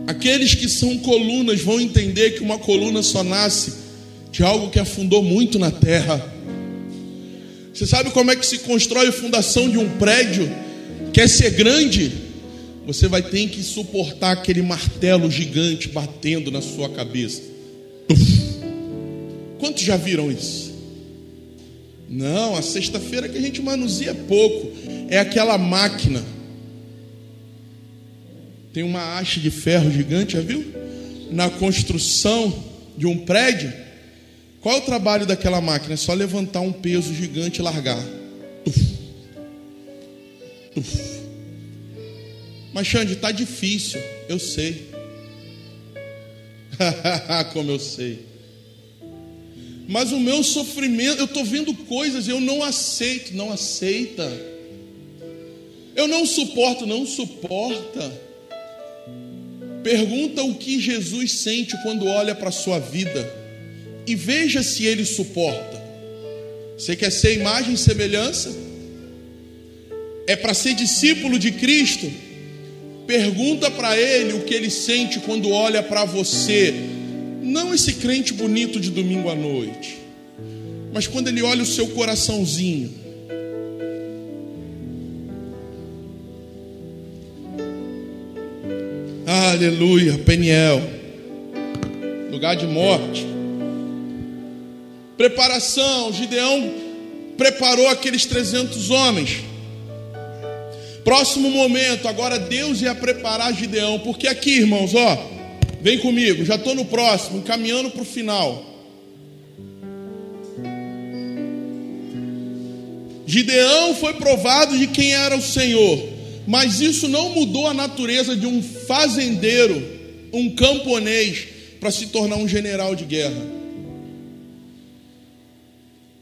Aqueles que são colunas vão entender que uma coluna só nasce de algo que afundou muito na terra. Você sabe como é que se constrói a fundação de um prédio? Quer ser grande? Você vai ter que suportar aquele martelo gigante batendo na sua cabeça. Quantos já viram isso? Não, a sexta-feira que a gente manuseia pouco. É aquela máquina. Tem uma haste de ferro gigante, já viu? Na construção de um prédio qual é o trabalho daquela máquina? É só levantar um peso gigante e largar. Uf. Uf. Mas Xande, está difícil. Eu sei. Como eu sei. Mas o meu sofrimento, eu estou vendo coisas, eu não aceito, não aceita. Eu não suporto, não suporta. Pergunta o que Jesus sente quando olha para a sua vida e veja se ele suporta. Você quer ser imagem e semelhança? É para ser discípulo de Cristo? Pergunta para ele o que ele sente quando olha para você. Não esse crente bonito de domingo à noite, mas quando ele olha o seu coraçãozinho. Aleluia, Peniel. lugar de morte. Preparação: Gideão preparou aqueles 300 homens. Próximo momento, agora Deus ia preparar Gideão, porque aqui, irmãos, ó, vem comigo, já estou no próximo, caminhando para o final. Gideão foi provado de quem era o Senhor, mas isso não mudou a natureza de um fazendeiro, um camponês, para se tornar um general de guerra.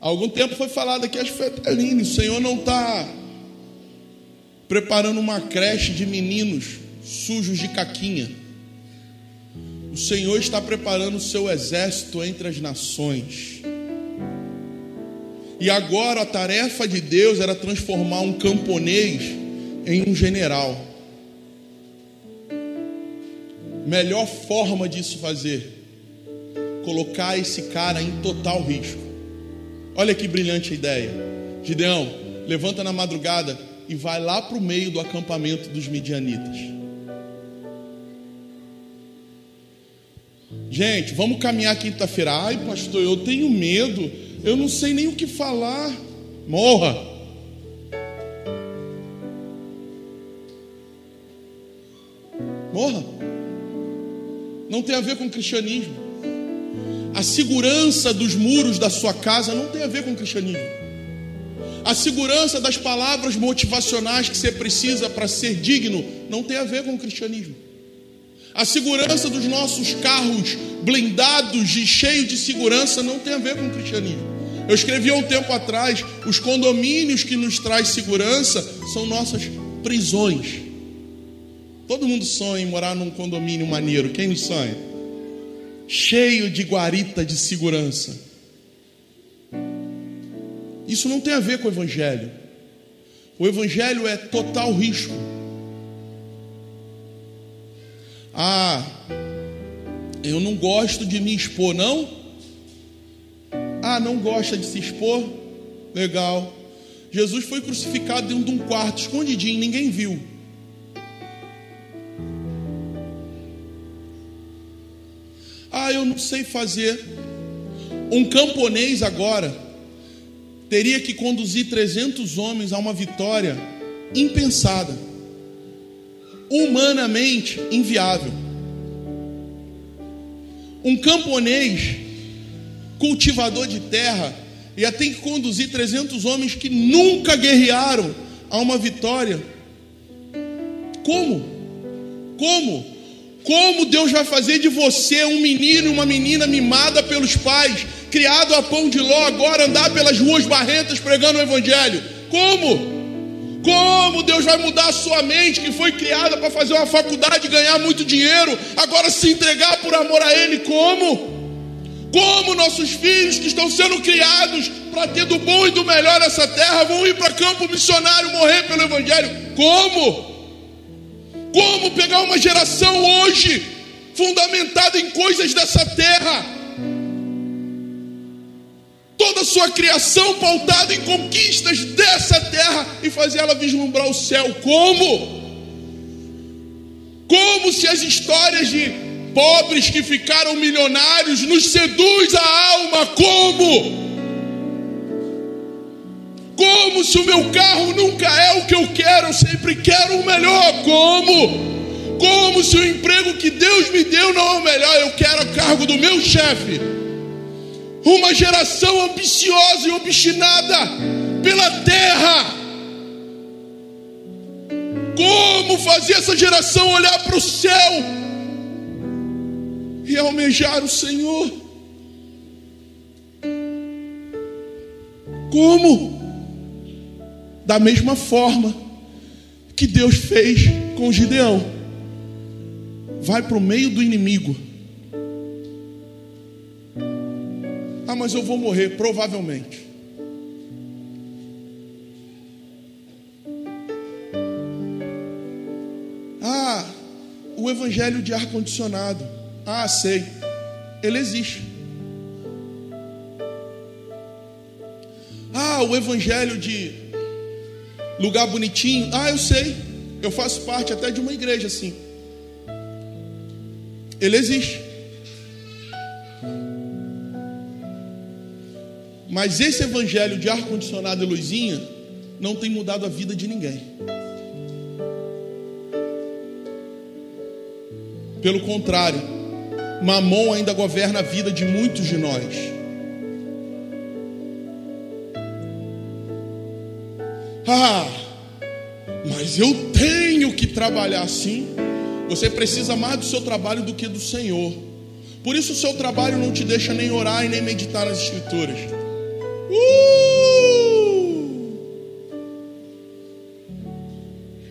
Há algum tempo foi falado aqui, acho que foi até o Senhor não está preparando uma creche de meninos sujos de caquinha. O Senhor está preparando o seu exército entre as nações. E agora a tarefa de Deus era transformar um camponês em um general. Melhor forma disso fazer, colocar esse cara em total risco. Olha que brilhante ideia. Gideão, levanta na madrugada e vai lá para o meio do acampamento dos midianitas. Gente, vamos caminhar quinta-feira. Ai, pastor, eu tenho medo eu não sei nem o que falar. Morra. Morra. Não tem a ver com cristianismo. A segurança dos muros da sua casa não tem a ver com cristianismo. A segurança das palavras motivacionais que você precisa para ser digno não tem a ver com cristianismo. A segurança dos nossos carros blindados e cheios de segurança não tem a ver com cristianismo. Eu escrevi há um tempo atrás: os condomínios que nos traz segurança são nossas prisões. Todo mundo sonha em morar num condomínio maneiro. Quem não sonha? Cheio de guarita de segurança. Isso não tem a ver com o Evangelho. O Evangelho é total risco. Ah, eu não gosto de me expor, não? Ah, não gosta de se expor? Legal. Jesus foi crucificado dentro de um quarto, escondidinho, ninguém viu. Ah, eu não sei fazer. Um camponês agora teria que conduzir 300 homens a uma vitória impensada, humanamente inviável. Um camponês cultivador de terra, ia ter que conduzir 300 homens que nunca guerrearam a uma vitória. Como? Como? Como Deus vai fazer de você um menino e uma menina mimada pelos pais, criado a pão de ló, agora andar pelas ruas barrentas pregando o Evangelho? Como? Como Deus vai mudar a sua mente, que foi criada para fazer uma faculdade ganhar muito dinheiro, agora se entregar por amor a Ele? Como? Como nossos filhos que estão sendo criados para ter do bom e do melhor essa terra vão ir para campo missionário morrer pelo Evangelho? Como? Como pegar uma geração hoje fundamentada em coisas dessa terra? Toda a sua criação pautada em conquistas dessa terra e fazer ela vislumbrar o céu. Como? Como se as histórias de pobres que ficaram milionários, nos seduz a alma como? Como se o meu carro nunca é o que eu quero, eu sempre quero o melhor. Como? Como se o emprego que Deus me deu não é o melhor, eu quero o cargo do meu chefe. Uma geração ambiciosa e obstinada pela terra. Como fazer essa geração olhar para o céu e almejar o Senhor. Como? Da mesma forma que Deus fez com Gideão. Vai para o meio do inimigo. Ah, mas eu vou morrer, provavelmente. Ah, o evangelho de ar-condicionado. Ah, sei. Ele existe. Ah, o evangelho de lugar bonitinho. Ah, eu sei. Eu faço parte até de uma igreja assim. Ele existe. Mas esse evangelho de ar-condicionado e luzinha não tem mudado a vida de ninguém. Pelo contrário, Mamon ainda governa a vida de muitos de nós. Ah, mas eu tenho que trabalhar assim. Você precisa mais do seu trabalho do que do Senhor. Por isso o seu trabalho não te deixa nem orar e nem meditar nas Escrituras. Uh!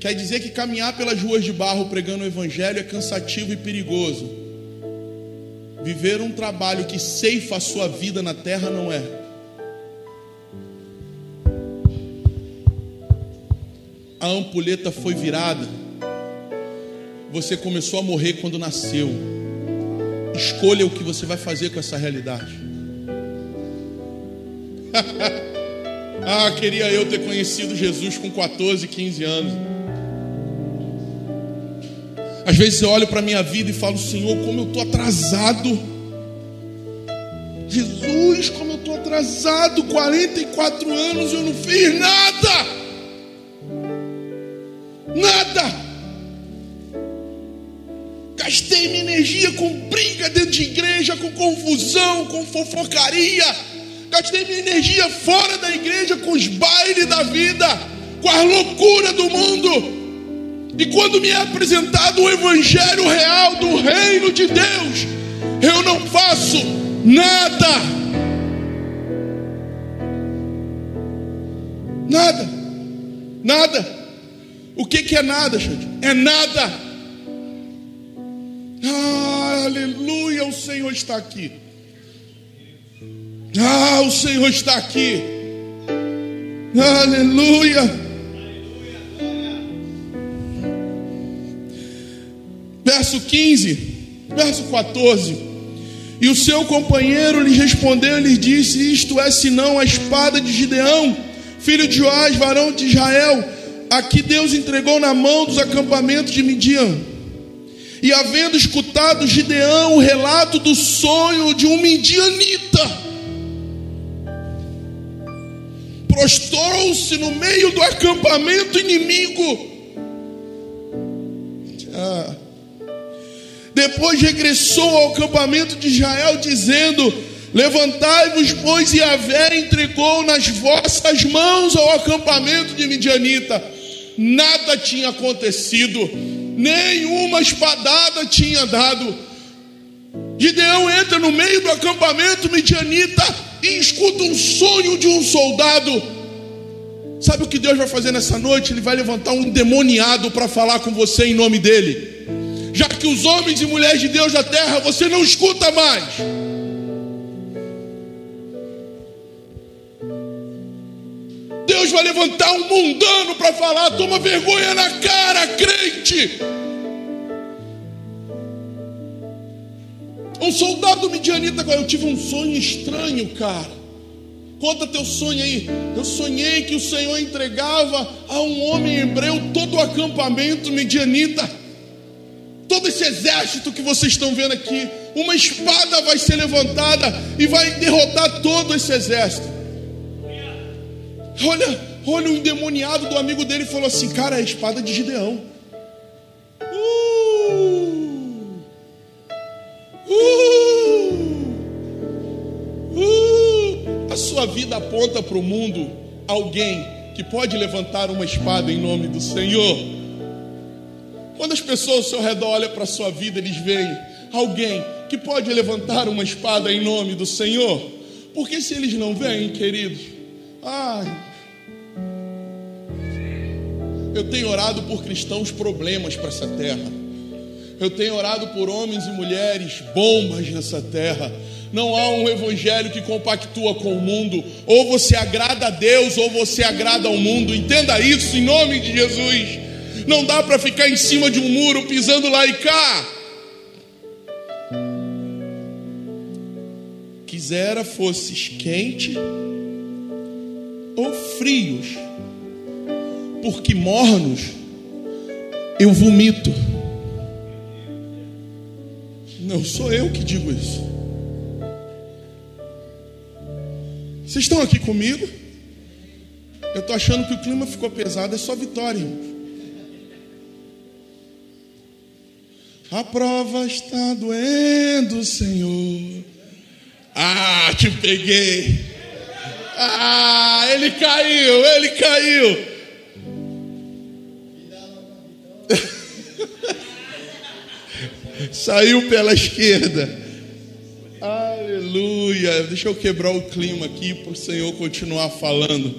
Quer dizer que caminhar pelas ruas de barro pregando o Evangelho é cansativo e perigoso. Viver um trabalho que ceifa a sua vida na terra não é. A ampulheta foi virada. Você começou a morrer quando nasceu. Escolha o que você vai fazer com essa realidade. ah, queria eu ter conhecido Jesus com 14, 15 anos. Às vezes eu olho para a minha vida e falo, Senhor, como eu estou atrasado. Jesus, como eu estou atrasado, 44 anos eu não fiz nada. Nada. Gastei minha energia com briga dentro de igreja, com confusão, com fofocaria. Gastei minha energia fora da igreja com os bailes da vida, com a loucura do mundo. E quando me é apresentado o evangelho real do reino de Deus, eu não faço nada. Nada. Nada. O que, que é nada, gente? É nada. Ah, aleluia, o Senhor está aqui. Ah, o Senhor está aqui. Aleluia. verso 15, verso 14. E o seu companheiro lhe respondeu e lhe disse: Isto é senão a espada de Gideão, filho de Joás, varão de Israel, a que Deus entregou na mão dos acampamentos de Midian. E havendo escutado Gideão o relato do sonho de um midianita, prostrou-se no meio do acampamento inimigo. Ah depois regressou ao acampamento de Israel, dizendo: Levantai-vos, pois Yahvé entregou nas vossas mãos ao acampamento de Midianita. Nada tinha acontecido, nenhuma espadada tinha dado. Gideão entra no meio do acampamento midianita e escuta um sonho de um soldado. Sabe o que Deus vai fazer nessa noite? Ele vai levantar um demoniado para falar com você em nome dele já que os homens e mulheres de Deus da terra você não escuta mais. Deus vai levantar um mundano para falar: toma vergonha na cara, crente. Um soldado midianita eu tive um sonho estranho, cara. Conta teu sonho aí. Eu sonhei que o Senhor entregava a um homem hebreu todo o acampamento midianita todo esse exército que vocês estão vendo aqui, uma espada vai ser levantada e vai derrotar todo esse exército. Olha, olha o endemoniado do amigo dele falou assim: Cara, é a espada de Gideão. Uh, uh, uh. A sua vida aponta para o mundo alguém que pode levantar uma espada em nome do Senhor. Quando as pessoas ao seu redor olham para a sua vida, eles veem alguém que pode levantar uma espada em nome do Senhor. Porque se eles não veem, queridos, ai, eu tenho orado por cristãos problemas para essa terra. Eu tenho orado por homens e mulheres bombas nessa terra. Não há um evangelho que compactua com o mundo. Ou você agrada a Deus, ou você agrada ao mundo. Entenda isso em nome de Jesus. Não dá para ficar em cima de um muro pisando lá e cá. Quisera fosses quente ou frios, porque mornos eu vomito. Não sou eu que digo isso. Vocês estão aqui comigo? Eu estou achando que o clima ficou pesado, é só vitória. A prova está doendo, Senhor. Ah, te peguei. Ah, ele caiu, ele caiu. Saiu pela esquerda. Aleluia. Deixa eu quebrar o clima aqui para o Senhor continuar falando.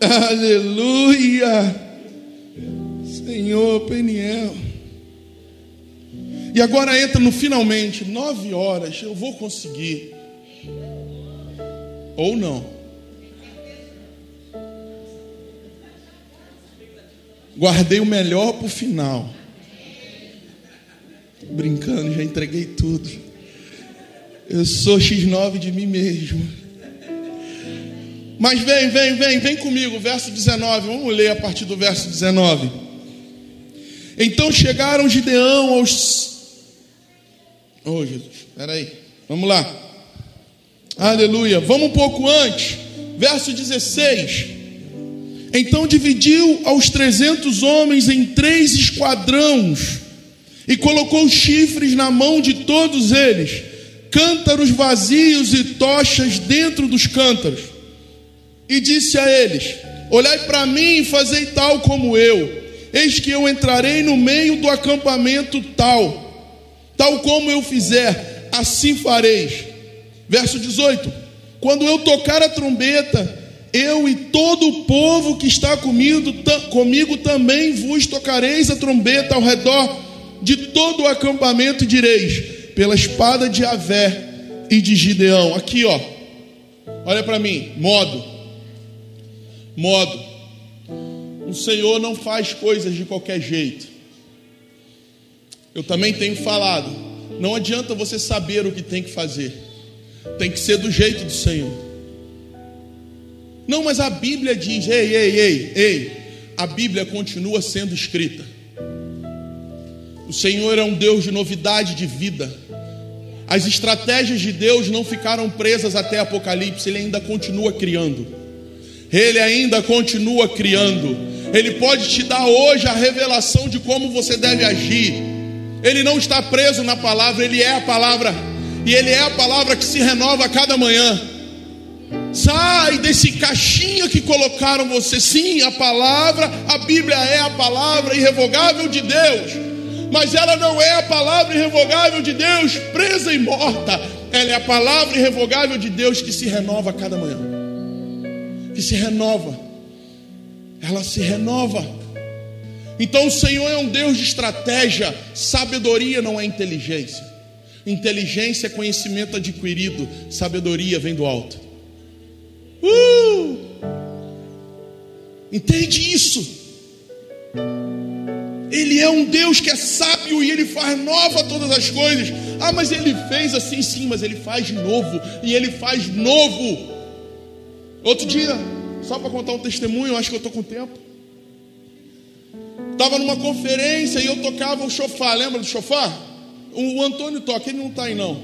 Aleluia. Senhor Peniel. E agora entra no finalmente, nove horas, eu vou conseguir. Ou não. Guardei o melhor para o final. Brincando, já entreguei tudo. Eu sou X9 de mim mesmo. Mas vem, vem, vem, vem comigo, verso 19. Vamos ler a partir do verso 19. Então chegaram Gideão aos. Oh, Jesus, espera aí. Vamos lá. Aleluia. Vamos um pouco antes. Verso 16. Então dividiu aos trezentos homens em três esquadrões e colocou chifres na mão de todos eles, cântaros vazios e tochas dentro dos cântaros. E disse a eles: Olhai para mim e fazei tal como eu. Eis que eu entrarei no meio do acampamento tal, tal como eu fizer, assim fareis. Verso 18: Quando eu tocar a trombeta, eu e todo o povo que está comigo, comigo também vos tocareis a trombeta ao redor de todo o acampamento e direis: pela espada de Avé e de Gideão. Aqui, ó. Olha para mim, modo. Modo. O Senhor não faz coisas de qualquer jeito. Eu também tenho falado. Não adianta você saber o que tem que fazer. Tem que ser do jeito do Senhor. Não, mas a Bíblia diz: ei, ei, ei, ei. A Bíblia continua sendo escrita. O Senhor é um Deus de novidade de vida. As estratégias de Deus não ficaram presas até Apocalipse, Ele ainda continua criando. Ele ainda continua criando. Ele pode te dar hoje a revelação de como você deve agir. Ele não está preso na palavra, Ele é a palavra. E Ele é a palavra que se renova a cada manhã. Sai desse caixinha que colocaram você. Sim, a palavra, a Bíblia é a palavra irrevogável de Deus mas ela não é a palavra irrevogável de Deus presa e morta. Ela é a palavra irrevogável de Deus que se renova cada manhã. Que se renova. Ela se renova. Então o Senhor é um Deus de estratégia. Sabedoria não é inteligência. Inteligência é conhecimento adquirido. Sabedoria vem do alto. Uh! Entende isso? Ele é um Deus que é sábio e ele faz nova todas as coisas. Ah, mas ele fez assim, sim, mas ele faz novo e ele faz novo. Outro dia, só para contar um testemunho, acho que eu estou com tempo. Estava numa conferência e eu tocava o chofar, lembra do chofar? O Antônio toca, ele não está aí não.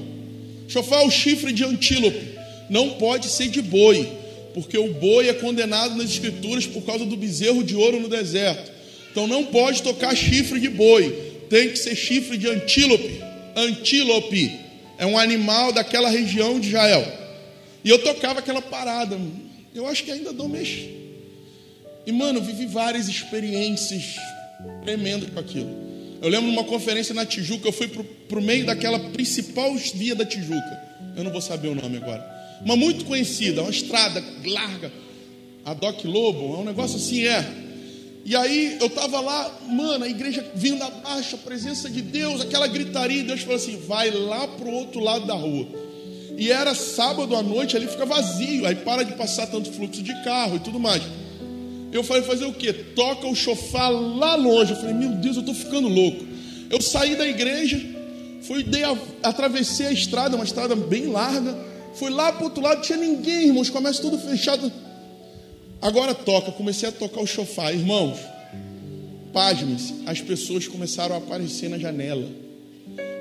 Chofar é o chifre de antílope. Não pode ser de boi, porque o boi é condenado nas escrituras por causa do bezerro de ouro no deserto. Então não pode tocar chifre de boi, tem que ser chifre de antílope. Antílope é um animal daquela região de Israel. E eu tocava aquela parada. Eu acho que ainda dou mex. E mano, vivi várias experiências tremendas com aquilo. Eu lembro de uma conferência na Tijuca, eu fui para o meio daquela principal via da Tijuca. Eu não vou saber o nome agora. Uma muito conhecida, uma estrada larga. A Doc Lobo, é um negócio assim, é. E aí eu estava lá, mano, a igreja vindo abaixo, a presença de Deus, aquela gritaria, e Deus falou assim: vai lá para o outro lado da rua. E era sábado à noite, ali fica vazio, aí para de passar tanto fluxo de carro e tudo mais. Eu falei, fazer o quê? Toca o chofar lá longe. Eu falei, meu Deus, eu estou ficando louco. Eu saí da igreja, fui, dei a, atravessei a estrada, uma estrada bem larga. Fui lá para o outro lado, tinha ninguém, irmãos, comércio tudo fechado. Agora toca, comecei a tocar o chofar, irmãos. Pasmem-se, as pessoas começaram a aparecer na janela.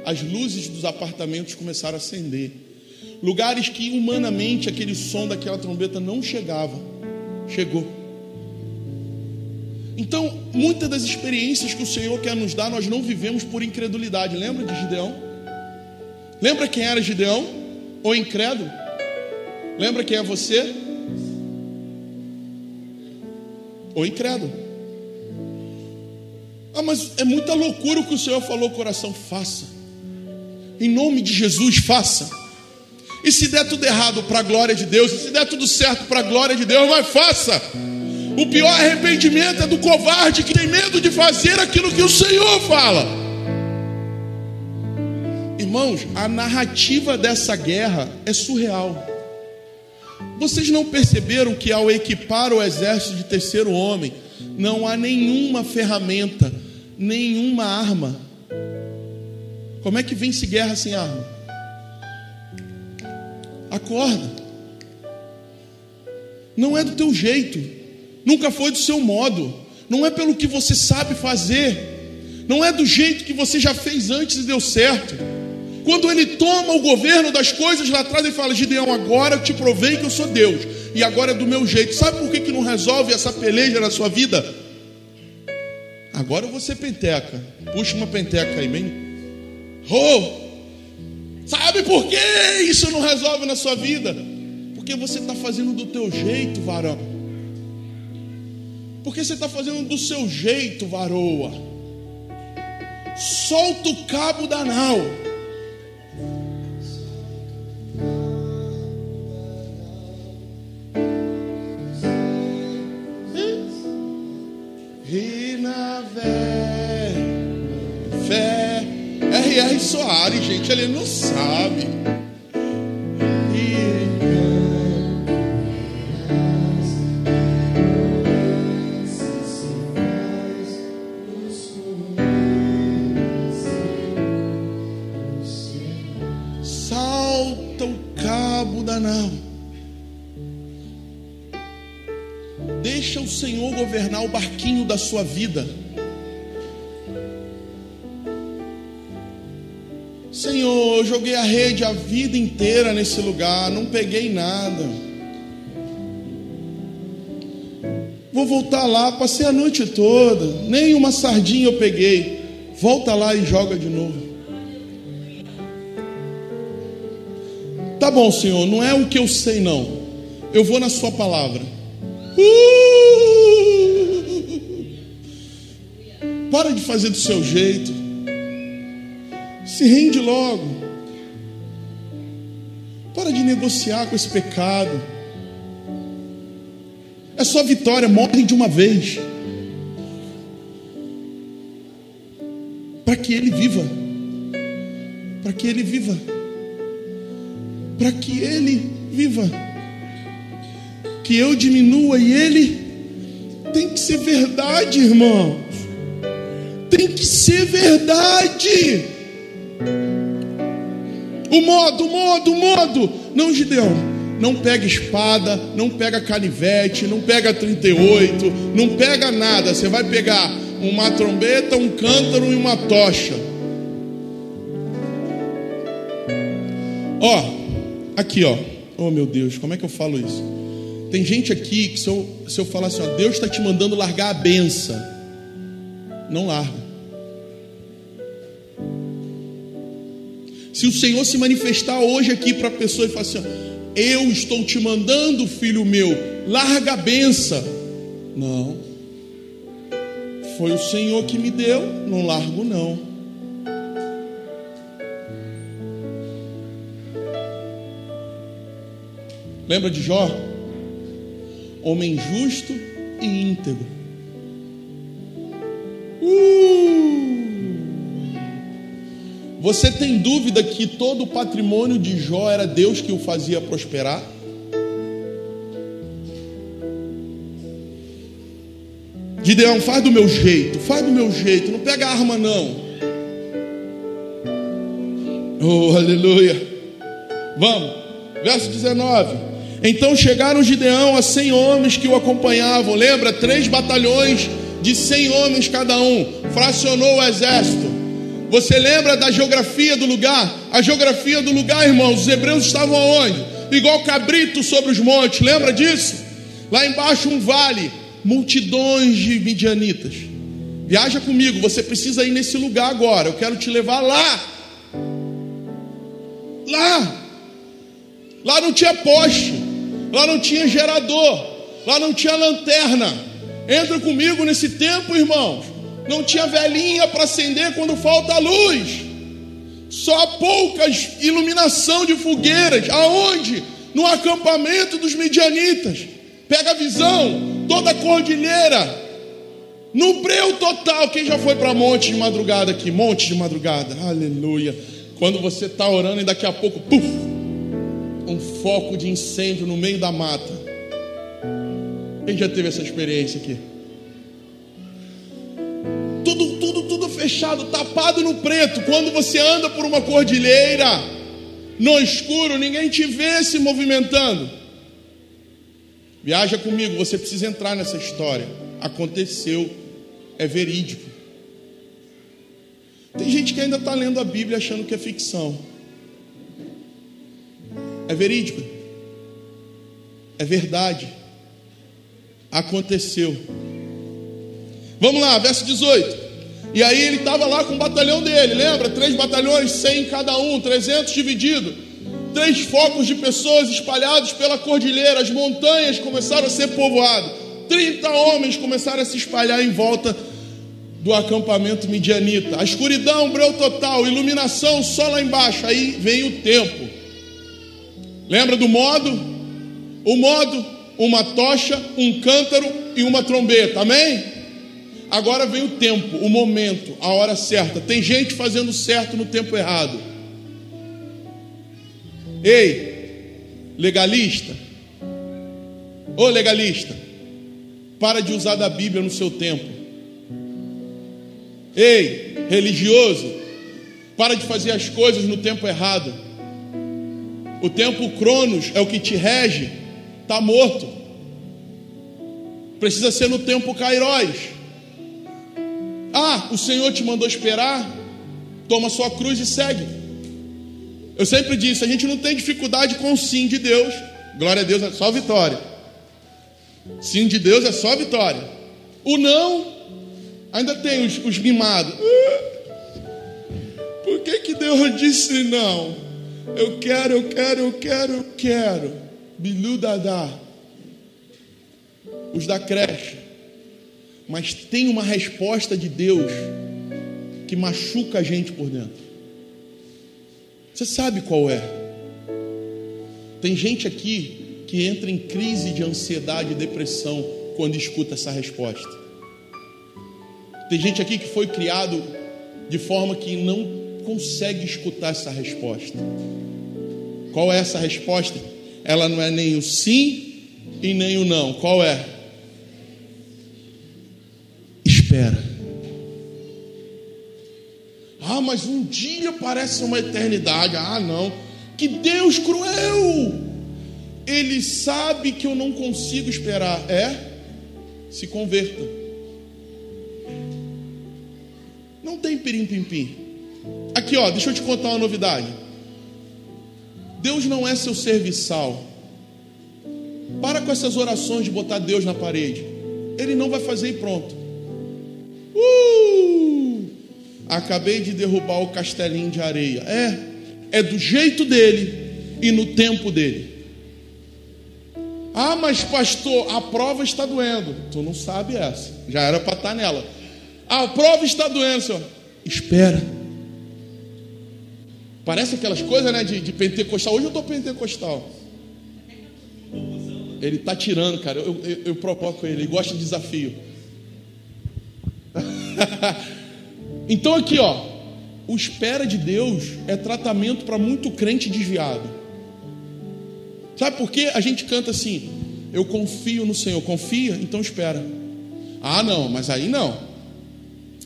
As luzes dos apartamentos começaram a acender. lugares que humanamente aquele som daquela trombeta não chegava. Chegou. Então, muitas das experiências que o Senhor quer nos dar, nós não vivemos por incredulidade. Lembra de Gideão? Lembra quem era Gideão? Ou incrédulo? Lembra quem é você? Ou incrédulo. Ah, mas é muita loucura o que o Senhor falou, coração, faça. Em nome de Jesus, faça. E se der tudo errado para a glória de Deus, e se der tudo certo para a glória de Deus, mas faça. O pior arrependimento é do covarde que tem medo de fazer aquilo que o Senhor fala. Irmãos, a narrativa dessa guerra é surreal. Vocês não perceberam que ao equipar o exército de terceiro homem, não há nenhuma ferramenta, nenhuma arma. Como é que vence guerra sem arma? Acorda. Não é do teu jeito nunca foi do seu modo, não é pelo que você sabe fazer, não é do jeito que você já fez antes e deu certo. Quando ele toma o governo das coisas lá atrás, ele fala: Gideão, agora eu te provei que eu sou Deus, e agora é do meu jeito. Sabe por que, que não resolve essa peleja na sua vida? Agora eu vou ser penteca. Puxa uma penteca aí, bem. Oh! Sabe por que isso não resolve na sua vida? Porque você está fazendo do teu jeito, varão. Porque você está fazendo do seu jeito, varoa. Solta o cabo da nau. Da sua vida. Senhor, eu joguei a rede a vida inteira nesse lugar, não peguei nada. Vou voltar lá, passei a noite toda, nem uma sardinha eu peguei. Volta lá e joga de novo. Tá bom, Senhor, não é o que eu sei, não. Eu vou na Sua palavra. Uh! Para de fazer do seu jeito. Se rende logo. Para de negociar com esse pecado. É só vitória, morre de uma vez. Para que ele viva. Para que ele viva. Para que ele viva. Que eu diminua e ele tem que ser verdade, irmão tem que ser verdade. O modo, o modo, o modo. Não, Gideão. Não pega espada, não pega canivete, não pega 38, não pega nada. Você vai pegar uma trombeta, um cântaro e uma tocha. Ó, aqui ó. Oh meu Deus, como é que eu falo isso? Tem gente aqui que se eu, se eu falar assim, ó, Deus está te mandando largar a benção, não larga. Se o Senhor se manifestar hoje aqui para a pessoa e falar assim: Eu estou te mandando, filho meu, larga a benção. Não. Foi o Senhor que me deu, não largo não. Lembra de Jó? Homem justo e íntegro. Você tem dúvida que todo o patrimônio de Jó era Deus que o fazia prosperar? Gideão, faz do meu jeito, faz do meu jeito, não pega arma não. Oh, aleluia. Vamos, verso 19. Então chegaram Gideão a cem homens que o acompanhavam. Lembra? Três batalhões de cem homens cada um. Fracionou o exército. Você lembra da geografia do lugar? A geografia do lugar, irmãos, os hebreus estavam aonde? Igual cabrito sobre os montes, lembra disso? Lá embaixo um vale, multidões de midianitas. Viaja comigo, você precisa ir nesse lugar agora. Eu quero te levar lá. Lá. Lá não tinha poste, lá não tinha gerador, lá não tinha lanterna. Entra comigo nesse tempo, irmãos. Não tinha velhinha para acender quando falta luz. Só poucas iluminação de fogueiras. Aonde? No acampamento dos midianitas. Pega a visão, toda a cordilheira. No breu total. Quem já foi para monte de madrugada aqui? Monte de madrugada. Aleluia. Quando você está orando e daqui a pouco, puf, um foco de incêndio no meio da mata. Quem já teve essa experiência aqui? Tudo, tudo, tudo fechado, tapado no preto. Quando você anda por uma cordilheira, no escuro, ninguém te vê se movimentando. Viaja comigo, você precisa entrar nessa história. Aconteceu, é verídico. Tem gente que ainda está lendo a Bíblia achando que é ficção. É verídico. É verdade. Aconteceu. Vamos lá, verso 18. E aí ele estava lá com o batalhão dele, lembra? Três batalhões, cem cada um, trezentos dividido. Três focos de pessoas espalhados pela cordilheira, as montanhas começaram a ser povoadas. Trinta homens começaram a se espalhar em volta do acampamento midianita. A escuridão, breu total, iluminação só lá embaixo. Aí vem o tempo. Lembra do modo? O modo, uma tocha, um cântaro e uma trombeta. Amém? Agora vem o tempo, o momento, a hora certa. Tem gente fazendo certo no tempo errado. Ei, legalista. Ô legalista, para de usar da Bíblia no seu tempo. Ei, religioso, para de fazer as coisas no tempo errado. O tempo Cronos é o que te rege, está morto. Precisa ser no tempo Kairos. Ah, o Senhor te mandou esperar? Toma sua cruz e segue. Eu sempre disse: a gente não tem dificuldade com o sim de Deus. Glória a Deus é só vitória. Sim de Deus é só vitória. O não Ainda tem os, os mimados. Por que, que Deus disse não? Eu quero, eu quero, eu quero, eu quero. Bilu Dadá. Os da creche. Mas tem uma resposta de Deus que machuca a gente por dentro. Você sabe qual é? Tem gente aqui que entra em crise de ansiedade e depressão quando escuta essa resposta. Tem gente aqui que foi criado de forma que não consegue escutar essa resposta. Qual é essa resposta? Ela não é nem o sim e nem o não. Qual é? Espera. Ah, mas um dia parece uma eternidade. Ah, não. Que Deus cruel! Ele sabe que eu não consigo esperar. É? Se converta. Não tem pirim-pim-pim. Aqui, ó, deixa eu te contar uma novidade. Deus não é seu serviçal. Para com essas orações de botar Deus na parede. Ele não vai fazer e pronto. Uh! Acabei de derrubar o castelinho de areia. É, é do jeito dele e no tempo dele. Ah, mas pastor, a prova está doendo. Tu não sabe essa. Já era para estar tá nela. A prova está doendo, Senhor. Espera. Parece aquelas coisas, né, de, de pentecostal. Hoje eu estou pentecostal. Ele está tirando, cara. Eu, eu, eu provoco ele. Ele gosta de desafio. então aqui, ó. O espera de Deus é tratamento para muito crente desviado. Sabe por quê? A gente canta assim: Eu confio no Senhor. Confia? Então espera. Ah, não, mas aí não.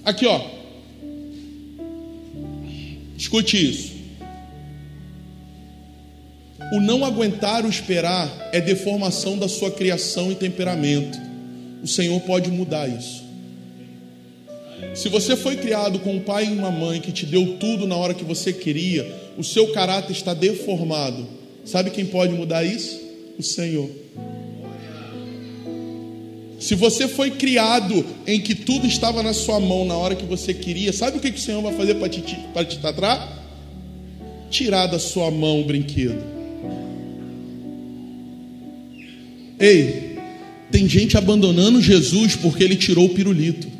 Aqui, ó. Escute isso. O não aguentar o esperar é deformação da sua criação e temperamento. O Senhor pode mudar isso. Se você foi criado com um pai e uma mãe que te deu tudo na hora que você queria, o seu caráter está deformado. Sabe quem pode mudar isso? O Senhor. Se você foi criado em que tudo estava na sua mão na hora que você queria, sabe o que, o Senhor vai fazer para te, te tratar? Tirar da sua mão o brinquedo. Ei, tem gente abandonando Jesus porque ele tirou o pirulito.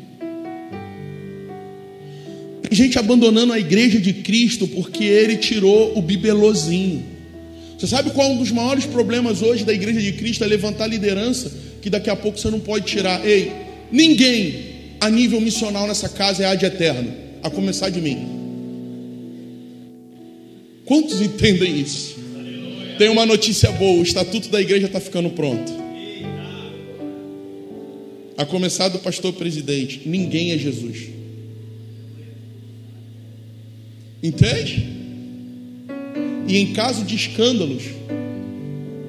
Gente abandonando a igreja de Cristo porque ele tirou o bibelozinho. Você sabe qual é um dos maiores problemas hoje da igreja de Cristo? É levantar liderança que daqui a pouco você não pode tirar. Ei, ninguém a nível missional nessa casa é ad eterno, a começar de mim. Quantos entendem isso? Tem uma notícia boa: o estatuto da igreja está ficando pronto. A começar do pastor presidente: ninguém é Jesus. Entende? E em caso de escândalos,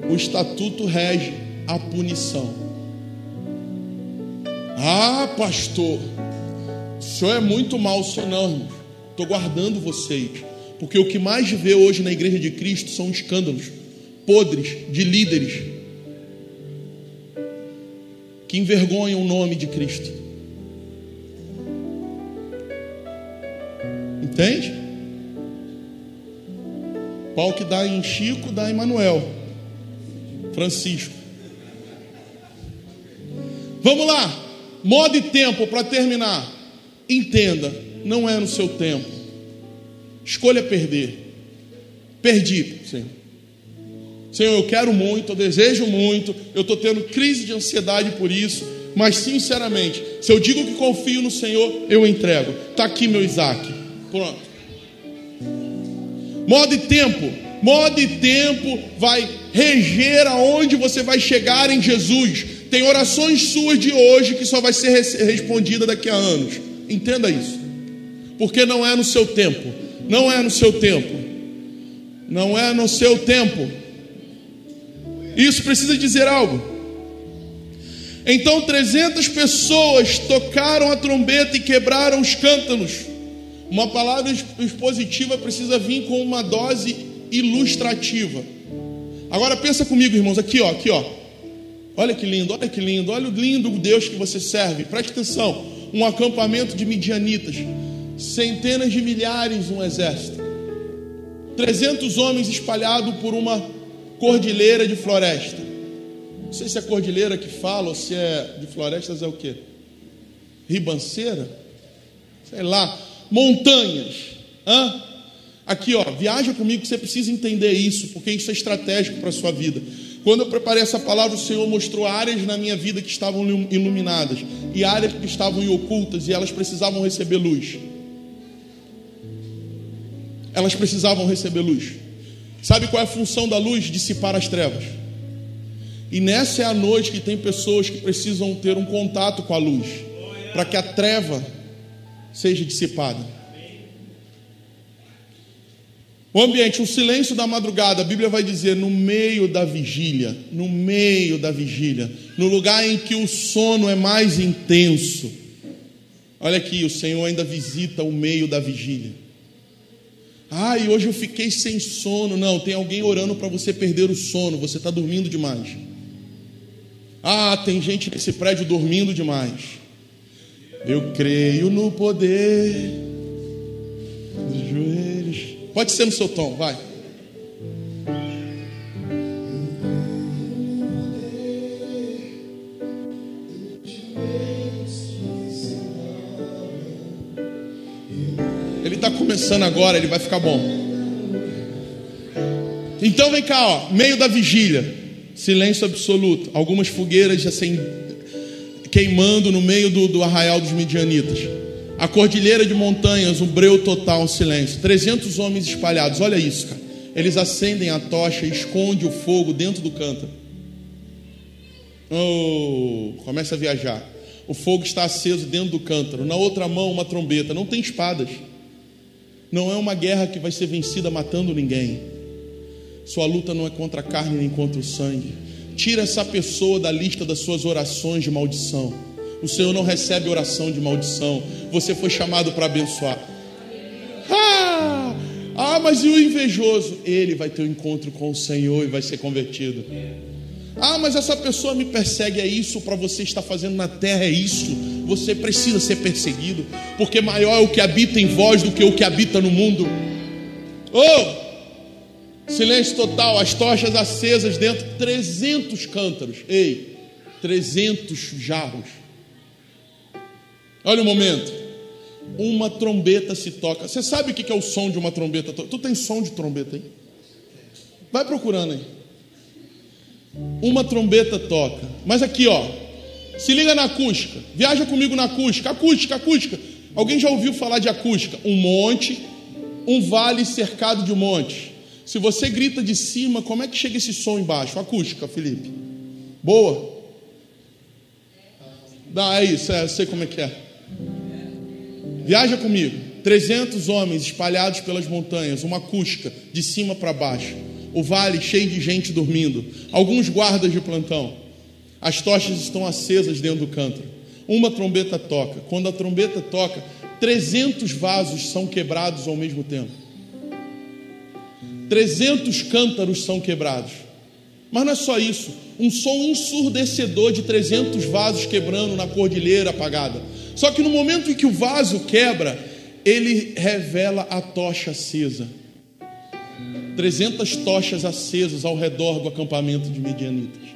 o estatuto rege a punição. Ah, pastor, o senhor é muito mal, senhor não, Estou guardando vocês. Porque o que mais vê hoje na igreja de Cristo são escândalos podres de líderes que envergonham o nome de Cristo. Entende? Pau que dá em Chico, dá em Manuel. Francisco. Vamos lá. Modo e tempo para terminar. Entenda, não é no seu tempo. Escolha perder. Perdi, Senhor. Senhor, eu quero muito, eu desejo muito, eu estou tendo crise de ansiedade por isso, mas sinceramente, se eu digo que confio no Senhor, eu entrego. Está aqui meu Isaac. Pronto. Modo e tempo. Modo e tempo vai reger aonde você vai chegar em Jesus. Tem orações suas de hoje que só vai ser respondida daqui a anos. Entenda isso. Porque não é no seu tempo. Não é no seu tempo. Não é no seu tempo. Isso precisa dizer algo. Então 300 pessoas tocaram a trombeta e quebraram os cântaros. Uma palavra expositiva precisa vir com uma dose ilustrativa. Agora pensa comigo, irmãos, aqui ó, aqui ó. Olha que lindo, olha que lindo, olha o lindo Deus que você serve. Preste atenção. Um acampamento de midianitas, centenas de milhares, um exército. 300 homens espalhados por uma cordilheira de floresta. Não sei se é cordilheira que fala ou se é de florestas é o que? Ribanceira? Sei lá montanhas. Hã? Aqui, ó, viaja comigo que você precisa entender isso, porque isso é estratégico para a sua vida. Quando eu preparei essa palavra, o Senhor mostrou áreas na minha vida que estavam iluminadas e áreas que estavam ocultas e elas precisavam receber luz. Elas precisavam receber luz. Sabe qual é a função da luz? Dissipar as trevas. E nessa é a noite que tem pessoas que precisam ter um contato com a luz, para que a treva seja dissipada. O ambiente, o silêncio da madrugada, a Bíblia vai dizer no meio da vigília, no meio da vigília, no lugar em que o sono é mais intenso. Olha aqui, o Senhor ainda visita o meio da vigília. Ah, e hoje eu fiquei sem sono. Não, tem alguém orando para você perder o sono, você está dormindo demais. Ah, tem gente nesse prédio dormindo demais. Eu creio no poder dos joelhos. Pode ser no seu tom, vai. Ele está começando agora, ele vai ficar bom. Então vem cá, ó, meio da vigília, silêncio absoluto, algumas fogueiras assim queimando no meio do, do arraial dos midianitas. A cordilheira de montanhas, um breu total, um silêncio. 300 homens espalhados, olha isso, cara. Eles acendem a tocha e esconde o fogo dentro do cântaro. Oh, começa a viajar. O fogo está aceso dentro do cântaro. Na outra mão, uma trombeta. Não tem espadas. Não é uma guerra que vai ser vencida matando ninguém. Sua luta não é contra a carne nem contra o sangue Tira essa pessoa da lista das suas orações de maldição. O Senhor não recebe oração de maldição. Você foi chamado para abençoar. Ah, ah, mas e o invejoso? Ele vai ter um encontro com o Senhor e vai ser convertido. Ah, mas essa pessoa me persegue, é isso para você estar fazendo na terra, é isso. Você precisa ser perseguido, porque maior é o que habita em vós do que o que habita no mundo. Oh! Silêncio total, as tochas acesas dentro, 300 cântaros. Ei, 300 jarros. Olha o momento. Uma trombeta se toca. Você sabe o que é o som de uma trombeta? Tu tem som de trombeta aí? Vai procurando aí. Uma trombeta toca. Mas aqui, ó. Se liga na acústica. Viaja comigo na acústica. Acústica, acústica. Alguém já ouviu falar de acústica? Um monte, um vale cercado de um monte. Se você grita de cima, como é que chega esse som embaixo? Acústica, Felipe. Boa. Dá, é isso, é, eu sei como é que é. Viaja comigo. 300 homens espalhados pelas montanhas, uma acústica de cima para baixo. O vale cheio de gente dormindo. Alguns guardas de plantão. As tochas estão acesas dentro do cântaro. Uma trombeta toca. Quando a trombeta toca, 300 vasos são quebrados ao mesmo tempo. 300 cântaros são quebrados. Mas não é só isso. Um som ensurdecedor de 300 vasos quebrando na cordilheira apagada. Só que no momento em que o vaso quebra, ele revela a tocha acesa. 300 tochas acesas ao redor do acampamento de Medianitas.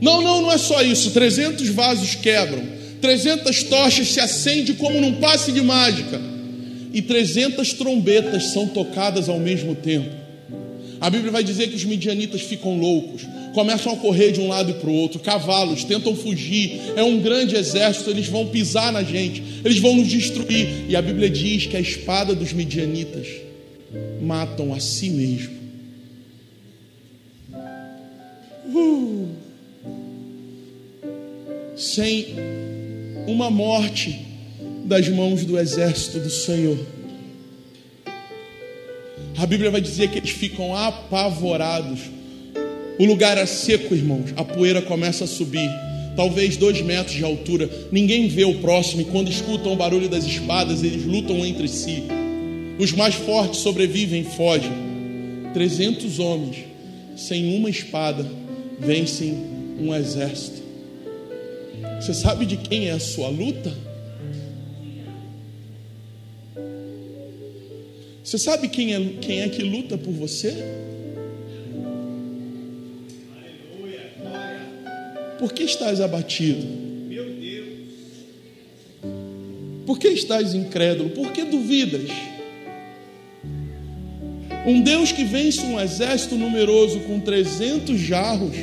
Não, não, não é só isso. 300 vasos quebram, 300 tochas se acendem como num passe de mágica, e 300 trombetas são tocadas ao mesmo tempo. A Bíblia vai dizer que os midianitas ficam loucos, começam a correr de um lado e para o outro, cavalos tentam fugir, é um grande exército, eles vão pisar na gente, eles vão nos destruir. E a Bíblia diz que a espada dos midianitas matam a si mesmo. Uh, sem uma morte das mãos do exército do Senhor. A Bíblia vai dizer que eles ficam apavorados. O lugar é seco, irmãos. A poeira começa a subir, talvez dois metros de altura. Ninguém vê o próximo, e quando escutam o barulho das espadas, eles lutam entre si. Os mais fortes sobrevivem e fogem. Trezentos homens, sem uma espada, vencem um exército. Você sabe de quem é a sua luta? Você sabe quem é, quem é que luta por você? Por que estás abatido? Por que estás incrédulo? Por que duvidas? Um Deus que vence um exército numeroso com 300 jarros,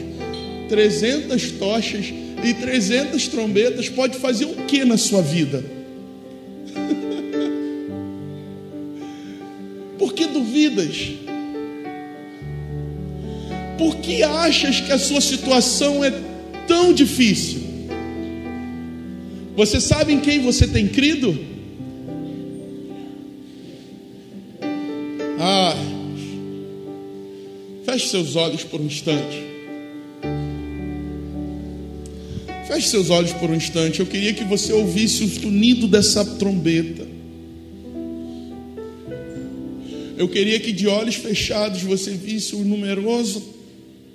300 tochas e 300 trombetas pode fazer o que na sua vida? Que duvidas? Por que achas que a sua situação é tão difícil? Você sabe em quem você tem crido? Ah, feche seus olhos por um instante. Feche seus olhos por um instante. Eu queria que você ouvisse o sonido dessa trombeta. Eu queria que de olhos fechados você visse o numeroso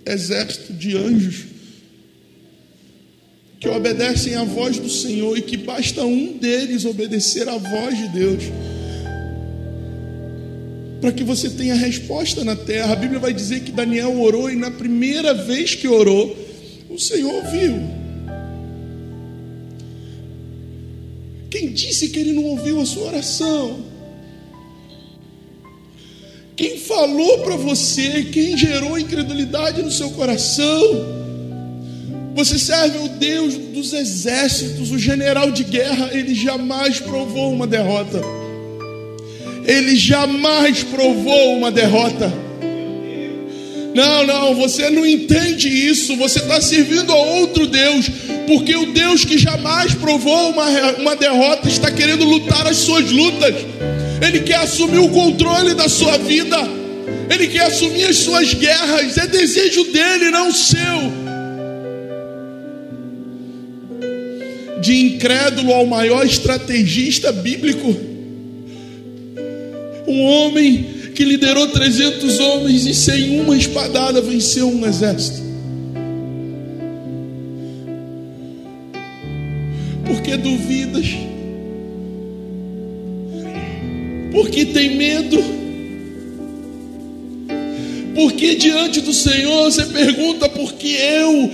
exército de anjos que obedecem à voz do Senhor e que basta um deles obedecer à voz de Deus para que você tenha resposta na terra. A Bíblia vai dizer que Daniel orou e na primeira vez que orou, o Senhor ouviu. Quem disse que ele não ouviu a sua oração? Quem falou para você, quem gerou incredulidade no seu coração? Você serve o Deus dos exércitos, o general de guerra, ele jamais provou uma derrota. Ele jamais provou uma derrota. Não, não, você não entende isso. Você está servindo a outro Deus, porque o Deus que jamais provou uma, uma derrota está querendo lutar as suas lutas. Ele quer assumir o controle da sua vida. Ele quer assumir as suas guerras. É desejo dele, não seu. de incrédulo ao maior estrategista bíblico. Um homem que liderou 300 homens e sem uma espadada venceu um exército. Porque duvidas? Porque tem medo? Porque diante do Senhor você pergunta por que eu?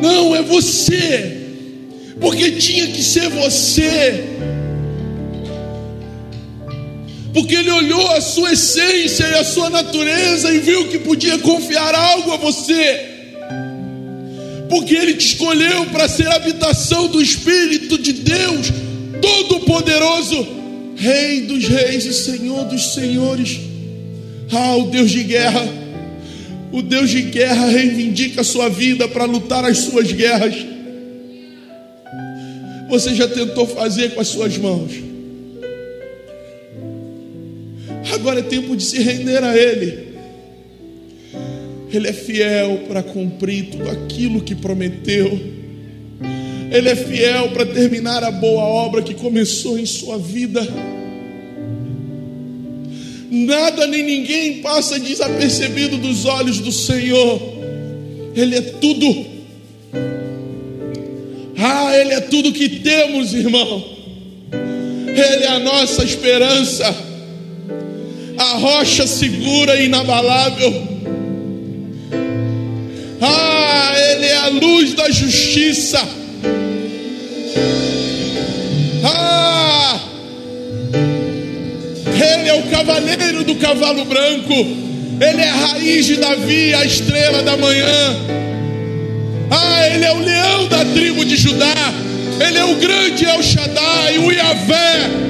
Não, é você. Porque tinha que ser você porque ele olhou a sua essência e a sua natureza e viu que podia confiar algo a você. Porque ele te escolheu para ser habitação do Espírito de Deus, Todo-Poderoso, Rei dos Reis e Senhor dos Senhores. Ah, o Deus de guerra, o Deus de guerra reivindica a sua vida para lutar as suas guerras. Você já tentou fazer com as suas mãos? Agora é tempo de se render a Ele. Ele é fiel para cumprir tudo aquilo que prometeu. Ele é fiel para terminar a boa obra que começou em sua vida. Nada nem ninguém passa desapercebido dos olhos do Senhor. Ele é tudo. Ah, Ele é tudo que temos, irmão. Ele é a nossa esperança a rocha segura e inabalável. Ah, Ele é a luz da justiça. Ah, Ele é o cavaleiro do cavalo branco. Ele é a raiz de Davi, a estrela da manhã. Ah, Ele é o leão da tribo de Judá. Ele é o grande El Shaddai, o Yahvé